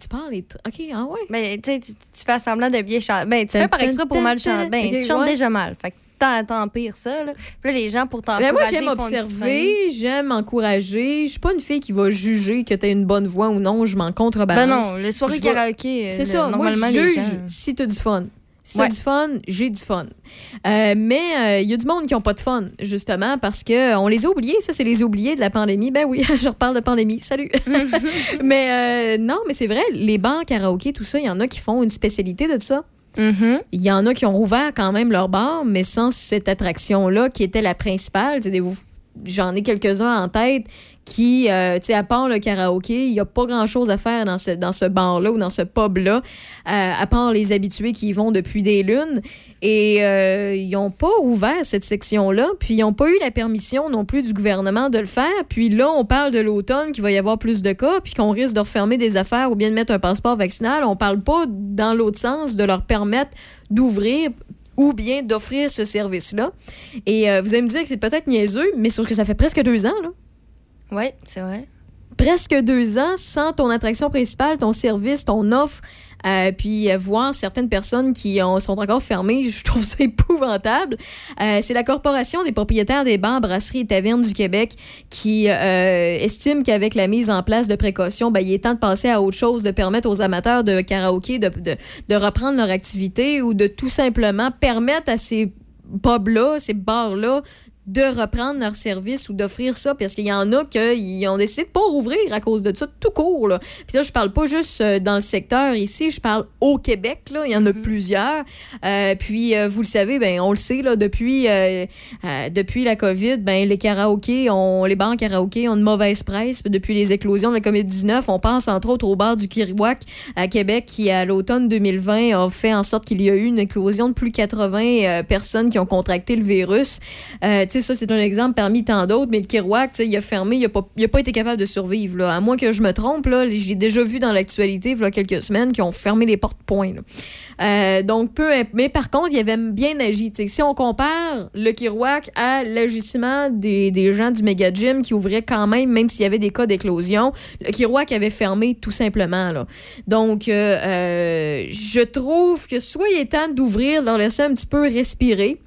Tu parles les trains. OK, ah ouais. Ben, tu sais, tu fais semblant de bien chanter. Ben, tu fais par exprès pour mal chanter. Ben, tu chantes déjà mal. Fait que tant, tant pire ça, là. Puis là, les gens, pour t'encourager, moi, j'aime observer, j'aime encourager. Je suis pas une fille qui va juger que tu une bonne voix ou non. Je m'en contrebalance. Ben non, les soirées karaoké, C'est euh, ça. Moi, je juge gens- si tu as du fun. Si Ouais. du fun, j'ai du fun. Euh, mais il y a du monde qui n'ont pas de fun, justement, parce que on les a oubliés. Ça, c'est les oubliés de la pandémie. Ben oui, <laughs> je reparle de pandémie. Salut. <laughs> mais euh, non, mais c'est vrai, les bars karaoké, tout ça, il y en a qui font une spécialité de ça. Il y en a qui ont rouvert quand même leur bar, mais sans cette attraction-là qui était la principale. J'en ai quelques-uns en tête qui, euh, tu sais, à part le karaoké, il n'y a pas grand-chose à faire dans ce, dans ce bar-là ou dans ce pub-là, euh, à part les habitués qui y vont depuis des lunes. Et euh, ils n'ont pas ouvert cette section-là, puis ils n'ont pas eu la permission non plus du gouvernement de le faire. Puis là, on parle de l'automne, qu'il va y avoir plus de cas, puis qu'on risque de refermer des affaires ou bien de mettre un passeport vaccinal. On parle pas dans l'autre sens de leur permettre d'ouvrir ou bien d'offrir ce service-là. Et vous allez me dire que c'est peut-être niaiseux, mais sauf que ça fait presque deux ans, là. Oui, c'est vrai. Presque deux ans sans ton attraction principale, ton service, ton offre. euh, puis euh, voir certaines personnes qui ont- sont encore fermées, <laughs> je trouve ça épouvantable. Euh, c'est la Corporation des propriétaires des bars, brasseries et tavernes du Québec qui estime qu'avec la mise en place de précautions, ben, il est temps de passer à autre chose, de permettre aux amateurs de karaoké de, de, de reprendre leur activité ou de tout simplement permettre à ces pubs-là, ces bars-là, de reprendre leur service ou d'offrir ça parce qu'il y en a qui ont décidé de pas rouvrir à cause de ça tout court là. Puis là je parle pas juste euh, dans le secteur ici, je parle au Québec là, il y en a plusieurs. Euh, puis euh, vous le savez ben on le sait là depuis euh, depuis la Covid, ben les karaokés, on les bars karaoké ont une mauvaise presse depuis les éclosions de la Covid-19, on pense entre autres au bar du Kirouac à Québec qui à l'automne 2020 a fait en sorte qu'il y a eu une éclosion de plus de 80 euh, personnes qui ont contracté le virus. Ça, c'est un exemple parmi tant d'autres, mais le Kerouac, tu sais, il a fermé, il a, pas, été capable de survivre. À moins que je me trompe, là, je l'ai déjà vu dans l'actualité, il y a quelques semaines, qui ont fermé les portes-points. Euh, donc, peu, mais par contre, il avait bien agi. Tu sais, si on compare le Kerouac à l'agissement des, gens du méga gym qui ouvraient quand même, même s'il y avait des cas d'éclosion, le Kerouac avait fermé tout simplement. Là. Donc, euh, euh, je trouve que soit il est temps d'ouvrir, leur laisser un petit peu respirer.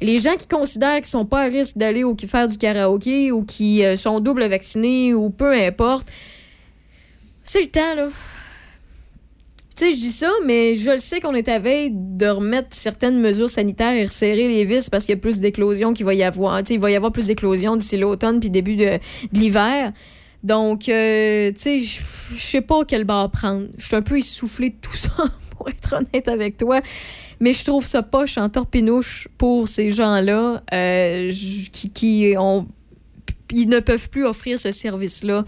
Les gens qui considèrent qu'ils sont pas à risque d'aller au faire du karaoké ou qui euh, sont double vaccinés ou peu importe, c'est le temps, là. Tu sais, je dis ça, mais je le sais qu'on est à veille de remettre certaines mesures sanitaires et resserrer les vis parce qu'il y a plus d'éclosions qu'il va y avoir. Tu sais, il va y avoir plus d'éclosions d'ici l'automne puis début de, l'hiver. Donc, euh, tu sais, je sais pas quel bar prendre. Je suis un peu essoufflée de tout ça, <laughs> pour <laughs> être honnête avec toi. Mais je trouve ça poche en torpinouche pour ces gens-là euh, qui, qui ont ils ne peuvent plus offrir ce service-là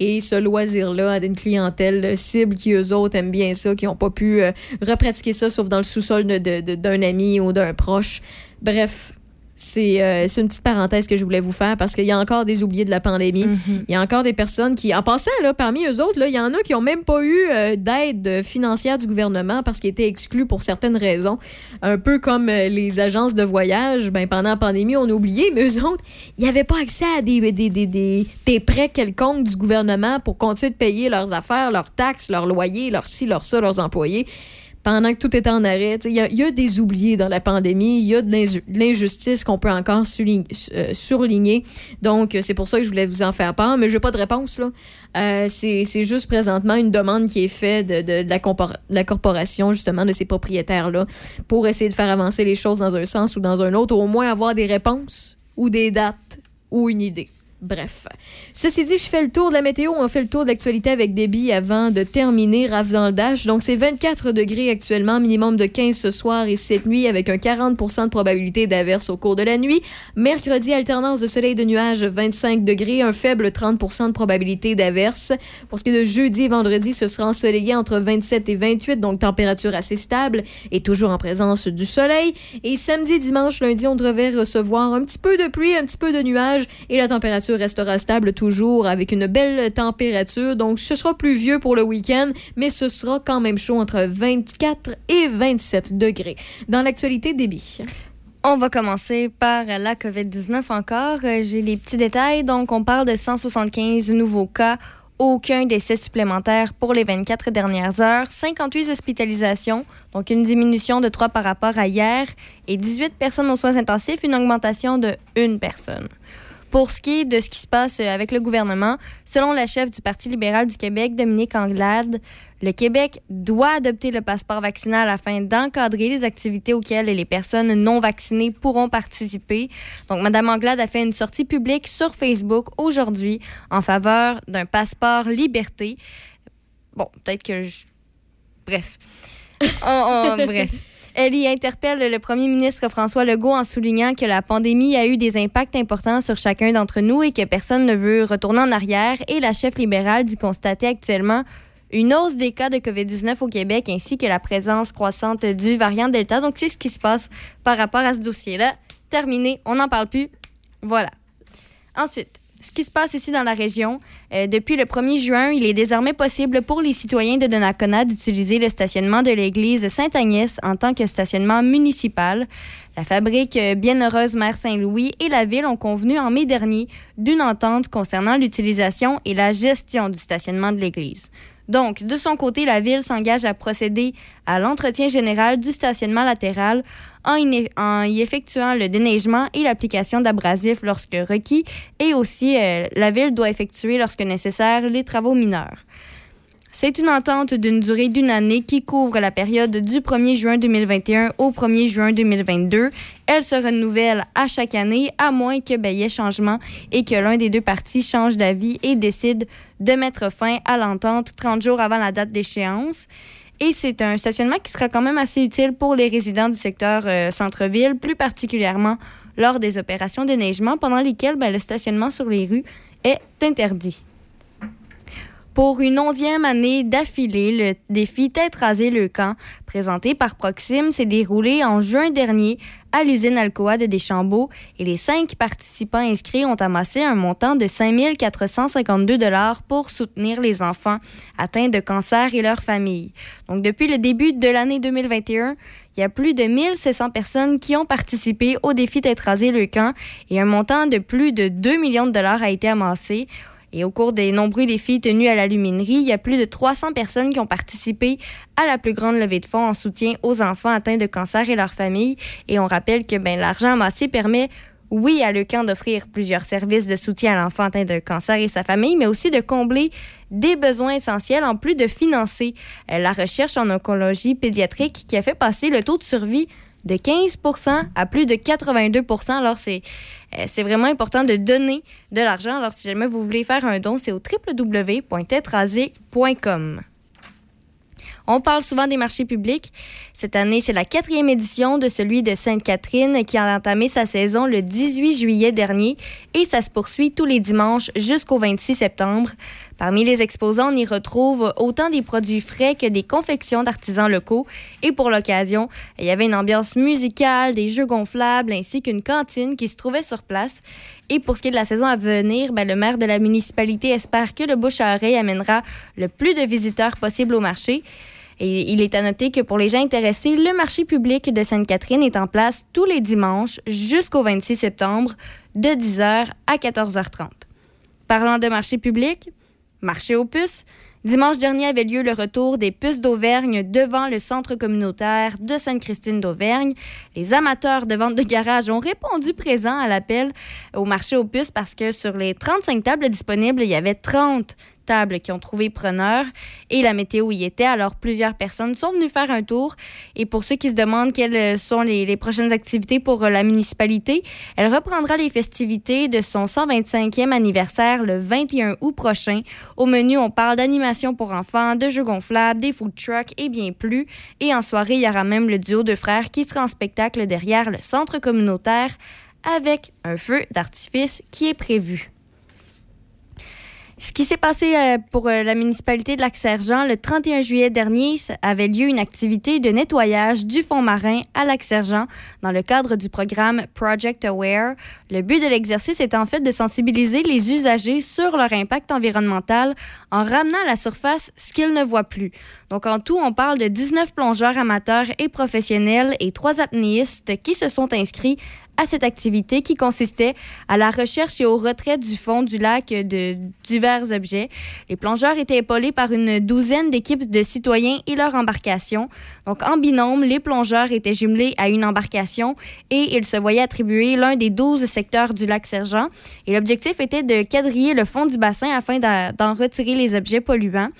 et ce loisir-là à une clientèle cible qui, eux autres, aiment bien ça, qui n'ont pas pu euh, repratiquer ça sauf dans le sous-sol de- de- de- d'un ami ou d'un proche. Bref. C'est euh, c'est une petite parenthèse que je voulais vous faire parce qu'il y a encore des oubliés de la pandémie. Il y a encore des personnes qui, en passant, là, parmi eux autres, là, il y en a qui n'ont même pas eu euh, d'aide financière du gouvernement parce qu'ils étaient exclus pour certaines raisons. Un peu comme euh, les agences de voyage, ben, pendant la pandémie, on a oublié, mais eux autres, ils n'avaient pas accès à des, des, des, des, des prêts quelconques du gouvernement pour continuer de payer leurs affaires, leurs taxes, leurs loyers, leurs ci, leurs ça, leurs employés. Pendant que tout est en arrêt, il y, a- des oubliés dans la pandémie, il y a de l'inju- de l'injustice qu'on peut encore euh, surligner. Donc, euh, c'est pour ça que je voulais vous en faire part, mais je n'ai pas de réponse. là. Euh, c'est juste présentement une demande qui est faite de, la, corporation, justement, de ces propriétaires-là, pour essayer de faire avancer les choses dans un sens ou dans un autre, au moins avoir des réponses ou des dates ou une idée. Bref. Ceci dit, je fais le tour de la météo. On fait le tour de l'actualité avec débit avant de terminer Rave dans le Dash. Donc, c'est 24 degrés actuellement, minimum de 15 ce soir et cette nuit, avec un 40% de probabilité d'averse au cours de la nuit. Mercredi, alternance de soleil et de nuages, 25 degrés, un faible 30% de probabilité d'averse. Pour ce qui est de jeudi et vendredi, ce sera ensoleillé entre 27 et 28, donc température assez stable et toujours en présence du soleil. Et samedi, dimanche, lundi, on devrait recevoir un petit peu de pluie, un petit peu de nuages et la température restera stable toujours avec une belle température. Donc, ce sera pluvieux pour le week-end, mais ce sera quand même chaud entre 24 et 27 degrés. Dans l'actualité, débit. On va commencer par la COVID-19 encore. Euh, J'ai les petits détails. Donc, on parle de 175 nouveaux cas, aucun décès supplémentaire pour les 24 dernières heures, 58 hospitalisations, donc une diminution de 3 par rapport à hier, et 18 personnes aux soins intensifs, une augmentation de une personne. Pour ce qui est de ce qui se passe euh, avec le gouvernement, selon la chef du Parti libéral du Québec, Dominique Anglade, le Québec doit adopter le passeport vaccinal afin d'encadrer les activités auxquelles les personnes non vaccinées pourront participer. Donc, Mme Anglade a fait une sortie publique sur Facebook aujourd'hui en faveur d'un passeport liberté. Bon, peut-être que je... Bref. On- <laughs> on- bref. Elle y interpelle le premier ministre François Legault en soulignant que la pandémie a eu des impacts importants sur chacun d'entre nous et que personne ne veut retourner en arrière. Et la chef libérale dit constater actuellement une hausse des cas de COVID-19 au Québec ainsi que la présence croissante du variant Delta. Donc, c'est ce qui se passe par rapport à ce dossier-là. Terminé, on n'en parle plus. Voilà. Ensuite, ce qui se passe ici dans la région, euh, depuis le 1er juin, il est désormais possible pour les citoyens de Donnacona d'utiliser le stationnement de l'église Sainte-Agnès en tant que stationnement municipal. La fabrique euh, Bienheureuse Mère Saint-Louis et la ville ont convenu en mai dernier d'une entente concernant l'utilisation et la gestion du stationnement de l'église. Donc, de son côté, la ville s'engage à procéder à l'entretien général du stationnement latéral en y, effectuant le déneigement et l'application d'abrasifs lorsque requis, et aussi euh, la ville doit effectuer lorsque nécessaire les travaux mineurs. C'est une entente d'une durée d'une année qui couvre la période du 1er juin 2021 au 1er juin 2022. Elle se renouvelle à chaque année, à moins que ben, y ait changement et que l'un des deux parties change d'avis et décide de mettre fin à l'entente 30 jours avant la date d'échéance. Et c'est un stationnement qui sera quand même assez utile pour les résidents du secteur euh, centre-ville, plus particulièrement lors des opérations déneigement pendant lesquelles ben, le stationnement sur les rues est interdit. Pour une onzième année d'affilée, le défi Tête rasée le camp, présenté par Proxime, s'est déroulé en juin dernier à l'usine Alcoa de Deschambault et les cinq participants inscrits ont amassé un montant de 5 452 pour soutenir les enfants atteints de cancer et leurs familles. Donc, depuis le début de l'année 2021, il y a plus de 1700 personnes qui ont participé au défi Tête rasée le camp et un montant de plus de 2 millions de dollars a été amassé. Et au cours des nombreux défis tenus à la luminerie, il y a plus de 300 personnes qui ont participé à la plus grande levée de fonds en soutien aux enfants atteints de cancer et leurs familles. Et on rappelle que ben, l'argent amassé permet oui, à Leucan d'offrir plusieurs services de soutien à l'enfant atteint de cancer et sa famille, mais aussi de combler des besoins essentiels en plus de financer euh, la recherche en oncologie pédiatrique qui a fait passer le taux de survie de 15 à plus de 82 Alors, c'est euh, c'est vraiment important de donner de l'argent. Alors, si jamais vous voulez faire un don, c'est au www.tetrasé.com. On parle souvent des marchés publics. Cette année, c'est la quatrième édition de celui de Sainte-Catherine qui a entamé sa saison le 18 juillet dernier et ça se poursuit tous les dimanches jusqu'au 26 septembre. Parmi les exposants, on y retrouve autant des produits frais que des confections d'artisans locaux. Et pour l'occasion, il y avait une ambiance musicale, des jeux gonflables ainsi qu'une cantine qui se trouvait sur place. Et pour ce qui est de la saison à venir, ben, le maire de la municipalité espère que le bouche à oreille amènera le plus de visiteurs possible au marché. Et il est à noter que pour les gens intéressés, le marché public de Sainte-Catherine est en place tous les dimanches jusqu'au 26 septembre de 10h à 14h30. Parlant de marché public, marché aux puces, dimanche dernier avait lieu le retour des puces d'Auvergne devant le centre communautaire de Sainte-Christine d'Auvergne. Les amateurs de vente de garage ont répondu présent à l'appel au marché aux puces parce que sur les 35 tables disponibles, il y avait 30 tables qui ont trouvé preneur et la météo y était. Alors, plusieurs personnes sont venues faire un tour. Et pour ceux qui se demandent quelles sont les, prochaines activités pour la municipalité, elle reprendra les festivités de son 125e anniversaire le 21 août prochain. Au menu, on parle d'animation pour enfants, de jeux gonflables, des food trucks et bien plus. Et en soirée, il y aura même le duo de frères qui sera en spectacle derrière le centre communautaire avec un feu d'artifice qui est prévu. Ce qui s'est passé euh, pour euh, la municipalité de Lac-Sergent le 31 juillet dernier avait lieu une activité de nettoyage du fond marin à Lac-Sergent dans le cadre du programme Project Aware. Le but de l'exercice est en fait de sensibiliser les usagers sur leur impact environnemental en ramenant à la surface ce qu'ils ne voient plus. Donc en tout, on parle de 19 plongeurs amateurs et professionnels et trois apnéistes qui se sont inscrits à cette activité qui consistait à la recherche et au retrait du fond du lac de divers objets. Les plongeurs étaient épaulés par une douzaine d'équipes de citoyens et leur embarcation. Donc, en binôme, les plongeurs étaient jumelés à une embarcation et ils se voyaient attribuer l'un des douze secteurs du lac Sergent. Et l'objectif était de quadriller le fond du bassin afin d'en retirer les objets polluants.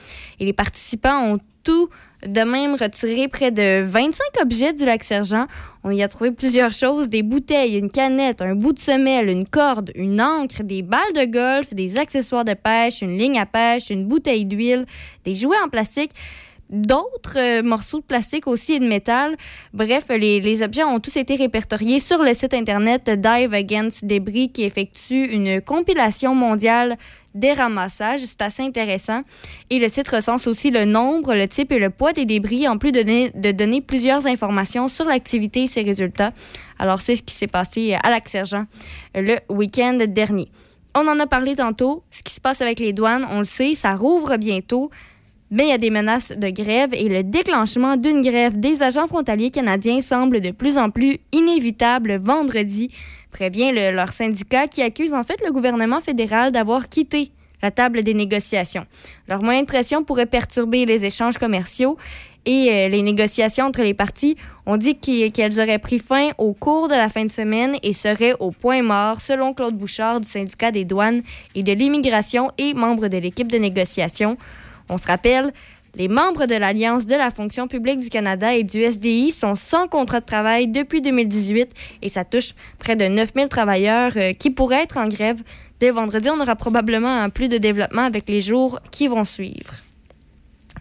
Et les participants ont tout de même retiré près de 25 objets du lac Sergent. On y a trouvé plusieurs choses, des bouteilles, une canette, un bout de semelle, une corde, une encre, des balles de golf, des accessoires de pêche, une ligne à pêche, une bouteille d'huile, des jouets en plastique d'autres euh, morceaux de plastique aussi et de métal. Bref, les, les, objets ont tous été répertoriés sur le site internet Dive Against Debris qui effectue une compilation mondiale des ramassages. C'est assez intéressant. Et le site recense aussi le nombre, le type et le poids des débris, en plus de donner, plusieurs informations sur l'activité et ses résultats. Alors, c'est ce qui s'est passé à Lac-Sergent le week-end dernier. On en a parlé tantôt. Ce qui se passe avec les douanes, on le sait, ça rouvre bientôt. Mais il y a des menaces de grève et le déclenchement d'une grève des agents frontaliers canadiens semble de plus en plus inévitable vendredi prévient leur syndicat qui accuse en fait le gouvernement fédéral d'avoir quitté la table des négociations. Leur moyen de pression pourrait perturber les échanges commerciaux et euh, les négociations entre les parties. ont dit qu'elles auraient pris fin au cours de la fin de semaine et seraient au point mort, selon Claude Bouchard du syndicat des douanes et de l'immigration et membre de l'équipe de négociation. On se rappelle, les membres de l'Alliance de la fonction publique du Canada et du SDI sont sans contrat de travail depuis 2018 et ça touche près de 9000 travailleurs euh, qui pourraient être en grève. Dès vendredi, on aura probablement un plus de développement avec les jours qui vont suivre.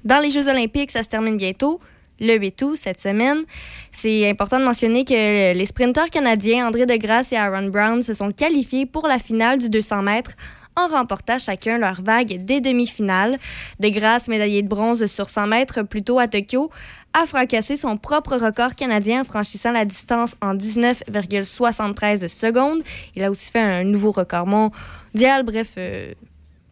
Dans les Jeux olympiques, ça se termine bientôt le 8 août cette semaine. C'est important de mentionner que les sprinteurs canadiens André Degrasse et Aaron Brown se sont qualifiés pour la finale du 200 mètres en remportant chacun leur vague des demi-finales. Degrasse, médaillé de bronze sur 100 mètres plus tôt à Tokyo, a fracassé son propre record canadien en franchissant la distance en 19,73 secondes. Il a aussi fait un nouveau record mondial. Bref, euh,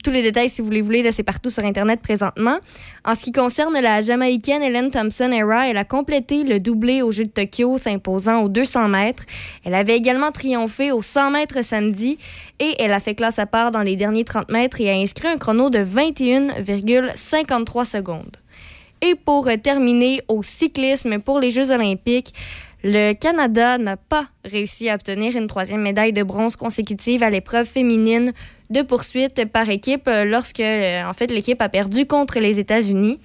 tous les détails, si vous les voulez, c'est partout sur Internet présentement. En ce qui concerne la Jamaïcaine Helen Thompson-Era, elle a complété le doublé au Jeu de Tokyo, s'imposant aux 200 mètres. Elle avait également triomphé aux 100 mètres samedi et elle a fait classe à part dans les derniers 30 mètres et a inscrit un chrono de 21,53 secondes. Et pour terminer au cyclisme pour les Jeux olympiques, le Canada n'a pas réussi à obtenir une troisième médaille de bronze consécutive à l'épreuve féminine de poursuite par équipe euh, lorsque, euh, en fait, l'équipe a perdu contre les États-Unis.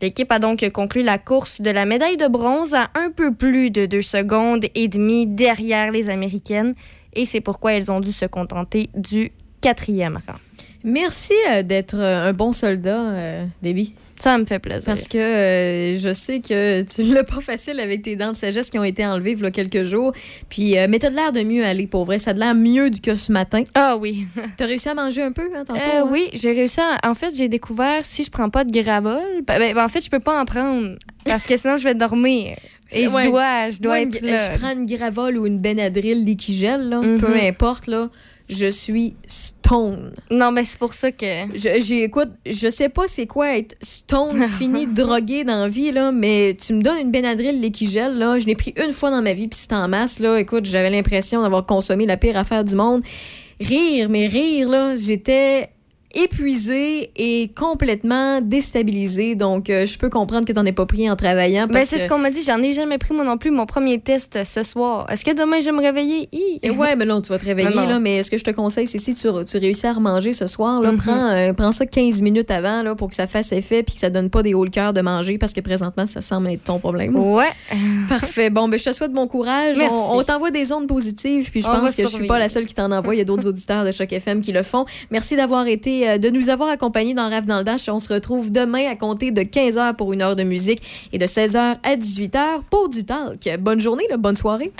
L'équipe a donc conclu la course de la médaille de bronze à un peu plus de deux secondes et demie derrière les Américaines et c'est pourquoi elles ont dû se contenter du quatrième rang. Merci euh, d'être un bon soldat, Déby. Ça me fait plaisir. Parce que euh, je sais que tu <laughs> l'as pas facile avec tes dents de sagesse qui ont été enlevées il y a quelques jours. Puis, euh, mais t'as de l'air de mieux aller, pour vrai. Ça a de l'air mieux que ce matin. Ah oui. <laughs> T'as réussi à manger un peu, hein, tantôt? Euh, hein? Oui, j'ai réussi à... En fait, j'ai découvert si je prends pas de gravol, ben, ben, en fait, je peux pas en prendre parce que sinon je vais dormir. <laughs> Et Ouais. je dois, je dois être là. Je prends une gravole ou une Benadryl liquigel, là, Mhm. peu importe, là. Je suis stone. Non, mais c'est pour ça que. Je, j'ai- écoute, je sais pas c'est quoi être stone, <laughs> fini, drogué dans la vie, là, mais tu me donnes une Benadryl liquigel, là. Je l'ai pris une fois dans ma vie, puis c'était en masse, là. Écoute, j'avais l'impression d'avoir consommé la pire affaire du monde. Rire, mais rire, là, j'étais épuisée et complètement déstabilisée. Donc, euh, je peux comprendre que t'en aies pas pris en travaillant. Ben, c'est que- ce qu'on m'a dit. J'en ai jamais pris, moi non plus, mon premier test euh, ce soir. Est-ce que demain, je vais me réveiller? Et ouais, mais non, tu vas te réveiller, là. Mais ce que je te conseille, c'est si tu, tu réussis à remanger ce soir, là, Mhm. prends, euh, prends ça 15 minutes avant, là, pour que ça fasse effet puis que ça donne pas des hauts le cœur de manger parce que présentement, ça semble être ton problème. Ouais. <laughs> Parfait. Bon, ben, je te souhaite bon courage. Merci. On, on t'envoie des ondes positives, puis je On pense que je suis pas la seule qui t'en envoie. Il y a d'autres <laughs> auditeurs de Choc FM qui le font. Merci d'avoir été, euh, de nous avoir accompagnés dans Rêve dans le Dash. On se retrouve demain à compter de 15h pour une heure de musique et de 16h à 18h pour du talk. Bonne journée, bonne soirée.